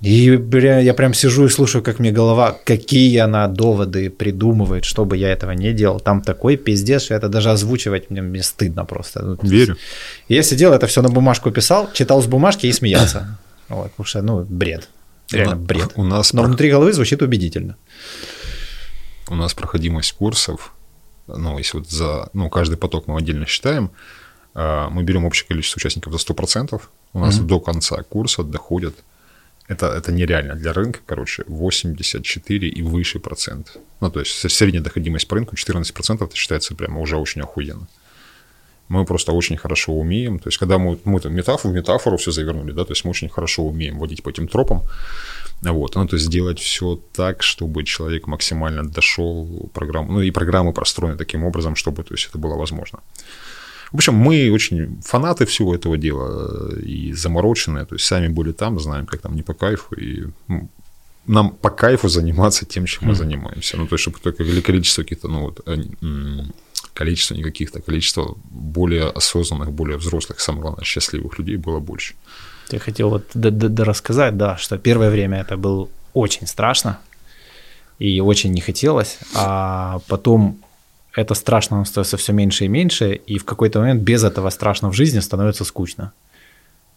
И я прям сижу и слушаю, как мне голова, какие она доводы придумывает, чтобы я этого не делал. Там такой пиздец, что это даже озвучивать мне, мне стыдно просто. Ну, Верю. Я сидел, это все на бумажку писал, читал с бумажки и смеялся. Вот, потому что, ну, бред. Реально У бред. У нас, Но про- внутри головы звучит убедительно. у нас проходимость курсов, ну, если вот за, ну, каждый поток мы отдельно считаем, а, мы берем общее количество участников за 100%, у нас Мгм. до конца курса доходят, это, это нереально для рынка, короче, 84 и выше процент. Ну, то есть средняя доходимость по рынку 14% это считается прямо уже очень охуенно. Мы просто очень хорошо умеем, то есть когда мы, мы там метафору, метафору все завернули, да, то есть мы очень хорошо умеем водить по этим тропам, вот, ну, то есть сделать все так, чтобы человек максимально дошел программу, ну, и программы простроены таким образом, чтобы, то есть, это было возможно. В общем, мы очень фанаты всего этого дела э, и замороченные, то есть сами были там, знаем, как там не по кайфу, и ну, нам по кайфу заниматься тем, чем мы занимаемся. Ну, то есть, чтобы только или количество каких-то, ну, вот, э, количество не каких-то, количество более осознанных, более взрослых, самое главное, счастливых людей было больше. Я хотел вот рассказать, да, что первое время это было очень страшно и очень не хотелось, а потом это страшно становится все меньше и меньше, и в какой-то момент без этого страшно в жизни становится скучно.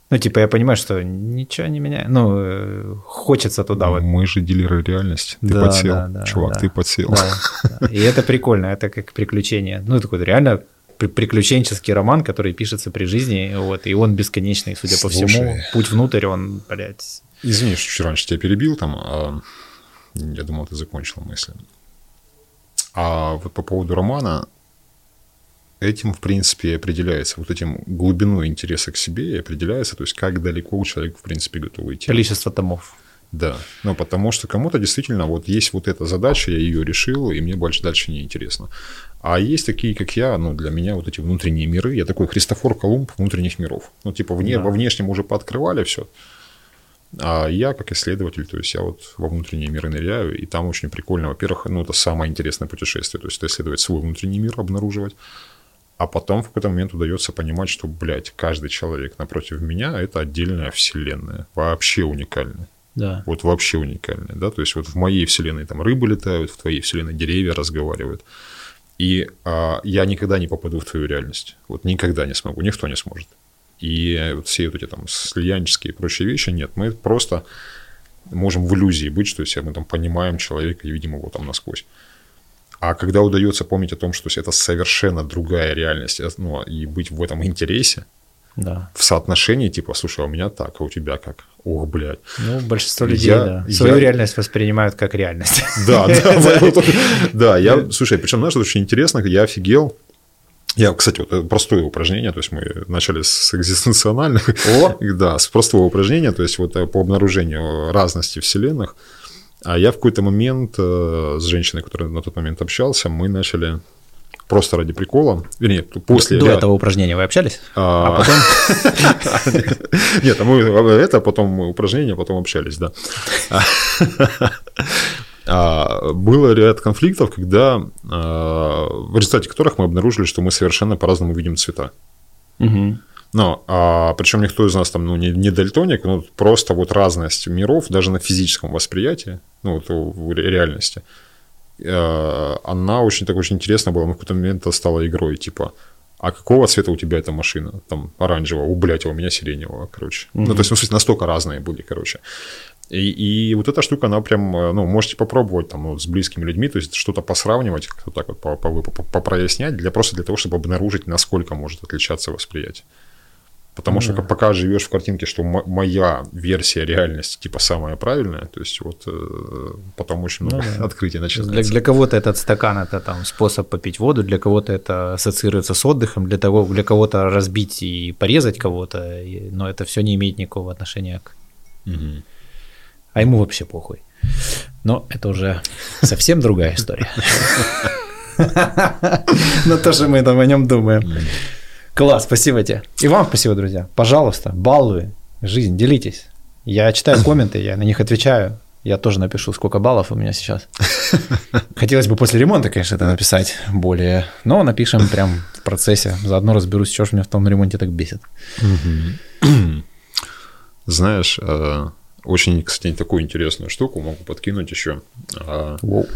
Ну, типа, я понимаю, что ничего не меняет. Ну, э, хочется туда вот. Мы же дилеры реальности. Ты Да, подсел. да, да, Чувак, да. ты подсел. Да, да. И это прикольно, это как приключение. Ну, такой реально при- приключенческий роман, который пишется при жизни, вот, и он бесконечный, судя по всему. Слушай. Путь внутрь, он, блядь, Извини, что чуть раньше тебя перебил там. а, я думал, ты закончил мысли. А вот по поводу романа, этим, в принципе, определяется, вот этим глубиной интереса к себе и определяется, то есть как далеко у человека, в принципе, готов идти. количество томов. Да, ну потому что кому-то действительно вот есть вот эта задача, я ее решил, и мне больше дальше не интересно. А есть такие, как я, ну для меня вот эти внутренние миры, я такой Христофор Колумб внутренних миров. Ну типа вне, Да. во внешнем уже пооткрывали все, а я как исследователь, то есть я вот во внутренние миры ныряю, и там очень прикольно, во-первых, ну это самое интересное путешествие, то есть это исследовать свой внутренний мир, обнаруживать, а потом в какой-то момент удается понимать, что, блядь, каждый человек напротив меня – это отдельная вселенная, вообще уникальная. Да. Вот вообще уникальная, да, то есть вот в моей вселенной там рыбы летают, в твоей вселенной деревья разговаривают, и а, я никогда не попаду в твою реальность, вот никогда не смогу, никто не сможет. И вот все вот эти там слиянческие и прочие вещи нет, мы просто можем в иллюзии быть, что есть мы там понимаем человека и видим его там насквозь. А когда удается помнить о том, что это совершенно другая реальность, э, ну, и быть в этом интересе, Да. в соотношении, типа, слушай, а у меня так, а у тебя как? Ох, блядь. Ну, большинство людей, Я- да, я- свою реальность воспринимают как реальность. Да, да, да, я, слушай, причем, знаешь, это очень интересно, я офигел. Я, кстати, вот это простое упражнение, то есть мы начали с экзистенциональных, О! да, с простого упражнения, то есть вот э, по обнаружению разности вселенных. А я в какой-то момент э, с женщиной, которой на тот момент общался, мы начали просто ради прикола, вернее, после... До ре- этого упражнения вы общались? а потом... Нет, а мы это, потом мы упражнения, потом общались, да. А, Было ряд конфликтов, когда, а, в результате которых мы обнаружили, что мы совершенно по-разному видим цвета. Мгм. Но, а, причем никто из нас там, ну, не, не дальтоник, но просто вот разность миров, даже на физическом восприятии, ну, вот в ре- реальности, э, она очень так очень интересно была. Мы в какой-то момент это стала игрой, типа, а какого цвета у тебя эта машина? Там оранжевого, у блядь, а у меня сиреневого, короче. Ну, то есть, ну, в смысле, настолько разные были, короче. И, и вот эта штука, она прям, э, ну, можете попробовать там вот с близкими людьми, то есть что-то посравнивать, как-то так вот по- по- по- попрояснять, для, просто для того, чтобы обнаружить, насколько может отличаться восприятие. Потому что пока живешь в картинке, что мо- моя версия реальности типа самая правильная, то есть вот э, потом очень много открытий Для, начинается. для кого-то этот стакан это там способ попить воду, для кого-то это ассоциируется с отдыхом, для того, для кого-то разбить и порезать кого-то, но это все не имеет никакого отношения к. Мгм. А ему вообще похуй. Но это уже совсем другая история. Но то, что мы там о нем думаем. Класс, спасибо тебе. И вам спасибо, друзья. Пожалуйста, баллы жизнь, делитесь. Я читаю комменты, я на них отвечаю. Я тоже напишу, сколько баллов у меня сейчас. Хотелось бы после ремонта, конечно, это написать более, но напишем прям в процессе. Заодно разберусь, что ж меня в том ремонте так бесит. Знаешь, э, очень, кстати, такую интересную штуку могу подкинуть еще. А, Воу.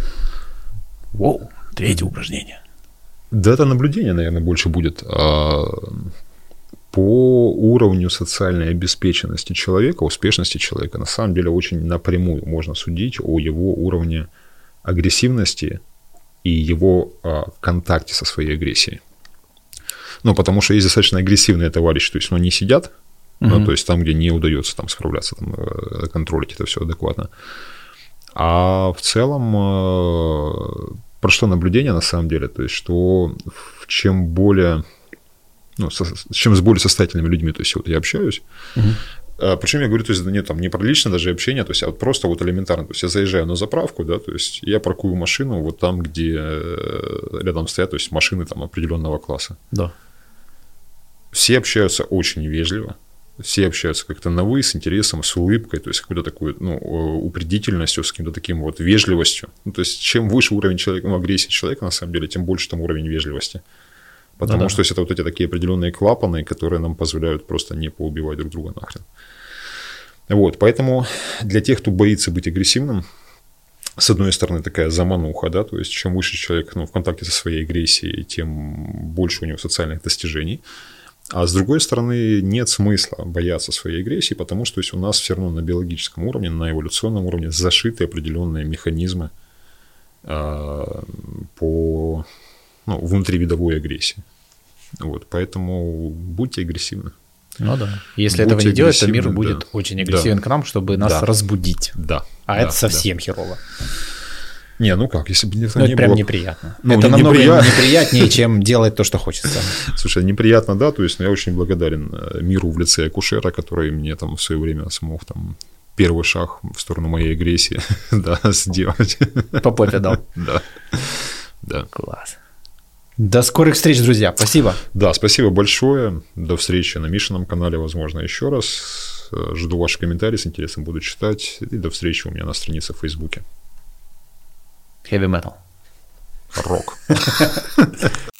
Воу. Третье упражнение. Да, это наблюдение, наверное, больше будет. А, По уровню социальной обеспеченности человека, успешности человека, на самом деле очень напрямую можно судить о его уровне агрессивности и его а, контакте со своей агрессией. Ну, потому что есть достаточно агрессивные товарищи, то есть, ну, не сидят, ну, то есть там, где не удается там справляться, там, э, контролить это все адекватно. А в целом, э, про что наблюдение на самом деле? То есть, что чем более, ну, со- чем с более состоятельными людьми, то есть, вот я общаюсь, а, Причем я говорю, то есть, нет, там не про личное даже общение, то есть, а вот просто вот элементарно. То есть, я заезжаю на заправку, да, то есть, я паркую машину вот там, где э, рядом стоят, то есть, машины там определенного класса. Да. Все общаются очень вежливо, все общаются как-то на вы, с интересом, с улыбкой, то есть какой-то такой, ну, э, упредительностью, с каким-то таким вот вежливостью. Ну, то есть чем выше уровень человека, ну, агрессии человека, на самом деле, тем больше там уровень вежливости. Потому да. что то есть, это вот эти такие определенные клапаны, которые нам позволяют просто не поубивать друг друга нахрен. Вот, поэтому для тех, кто боится быть агрессивным, с одной стороны, такая замануха, да, то есть чем выше человек ну, в контакте со своей агрессией, тем больше у него социальных достижений. А с другой стороны, нет смысла бояться своей агрессии, потому что то есть, у нас все равно на биологическом уровне, на эволюционном уровне зашиты определенные механизмы э, по ну, внутривидовой агрессии. Вот, поэтому будьте агрессивны. Ну да. Если Будьте этого не делать, то мир будет да. очень агрессивен да. к нам, чтобы нас да. разбудить. Да. А да, это совсем да. херово. Не, ну как, если бы это ну, не это прям было... неприятно. Ну, это не намного неприятно. неприятнее, чем делать то, что хочется. Слушай, неприятно, да, то есть ну, я очень благодарен э, миру в лице акушера, который мне там в свое время смог там первый шаг в сторону моей агрессии, да, сделать. По попе дал. Да. Да. Класс. До скорых встреч, друзья. Спасибо. Да, спасибо большое. До встречи на Мишином канале, возможно, еще раз. Жду ваши комментарии, с интересом буду читать. И до встречи у меня на странице в Фейсбуке. Heavy metal. Рок.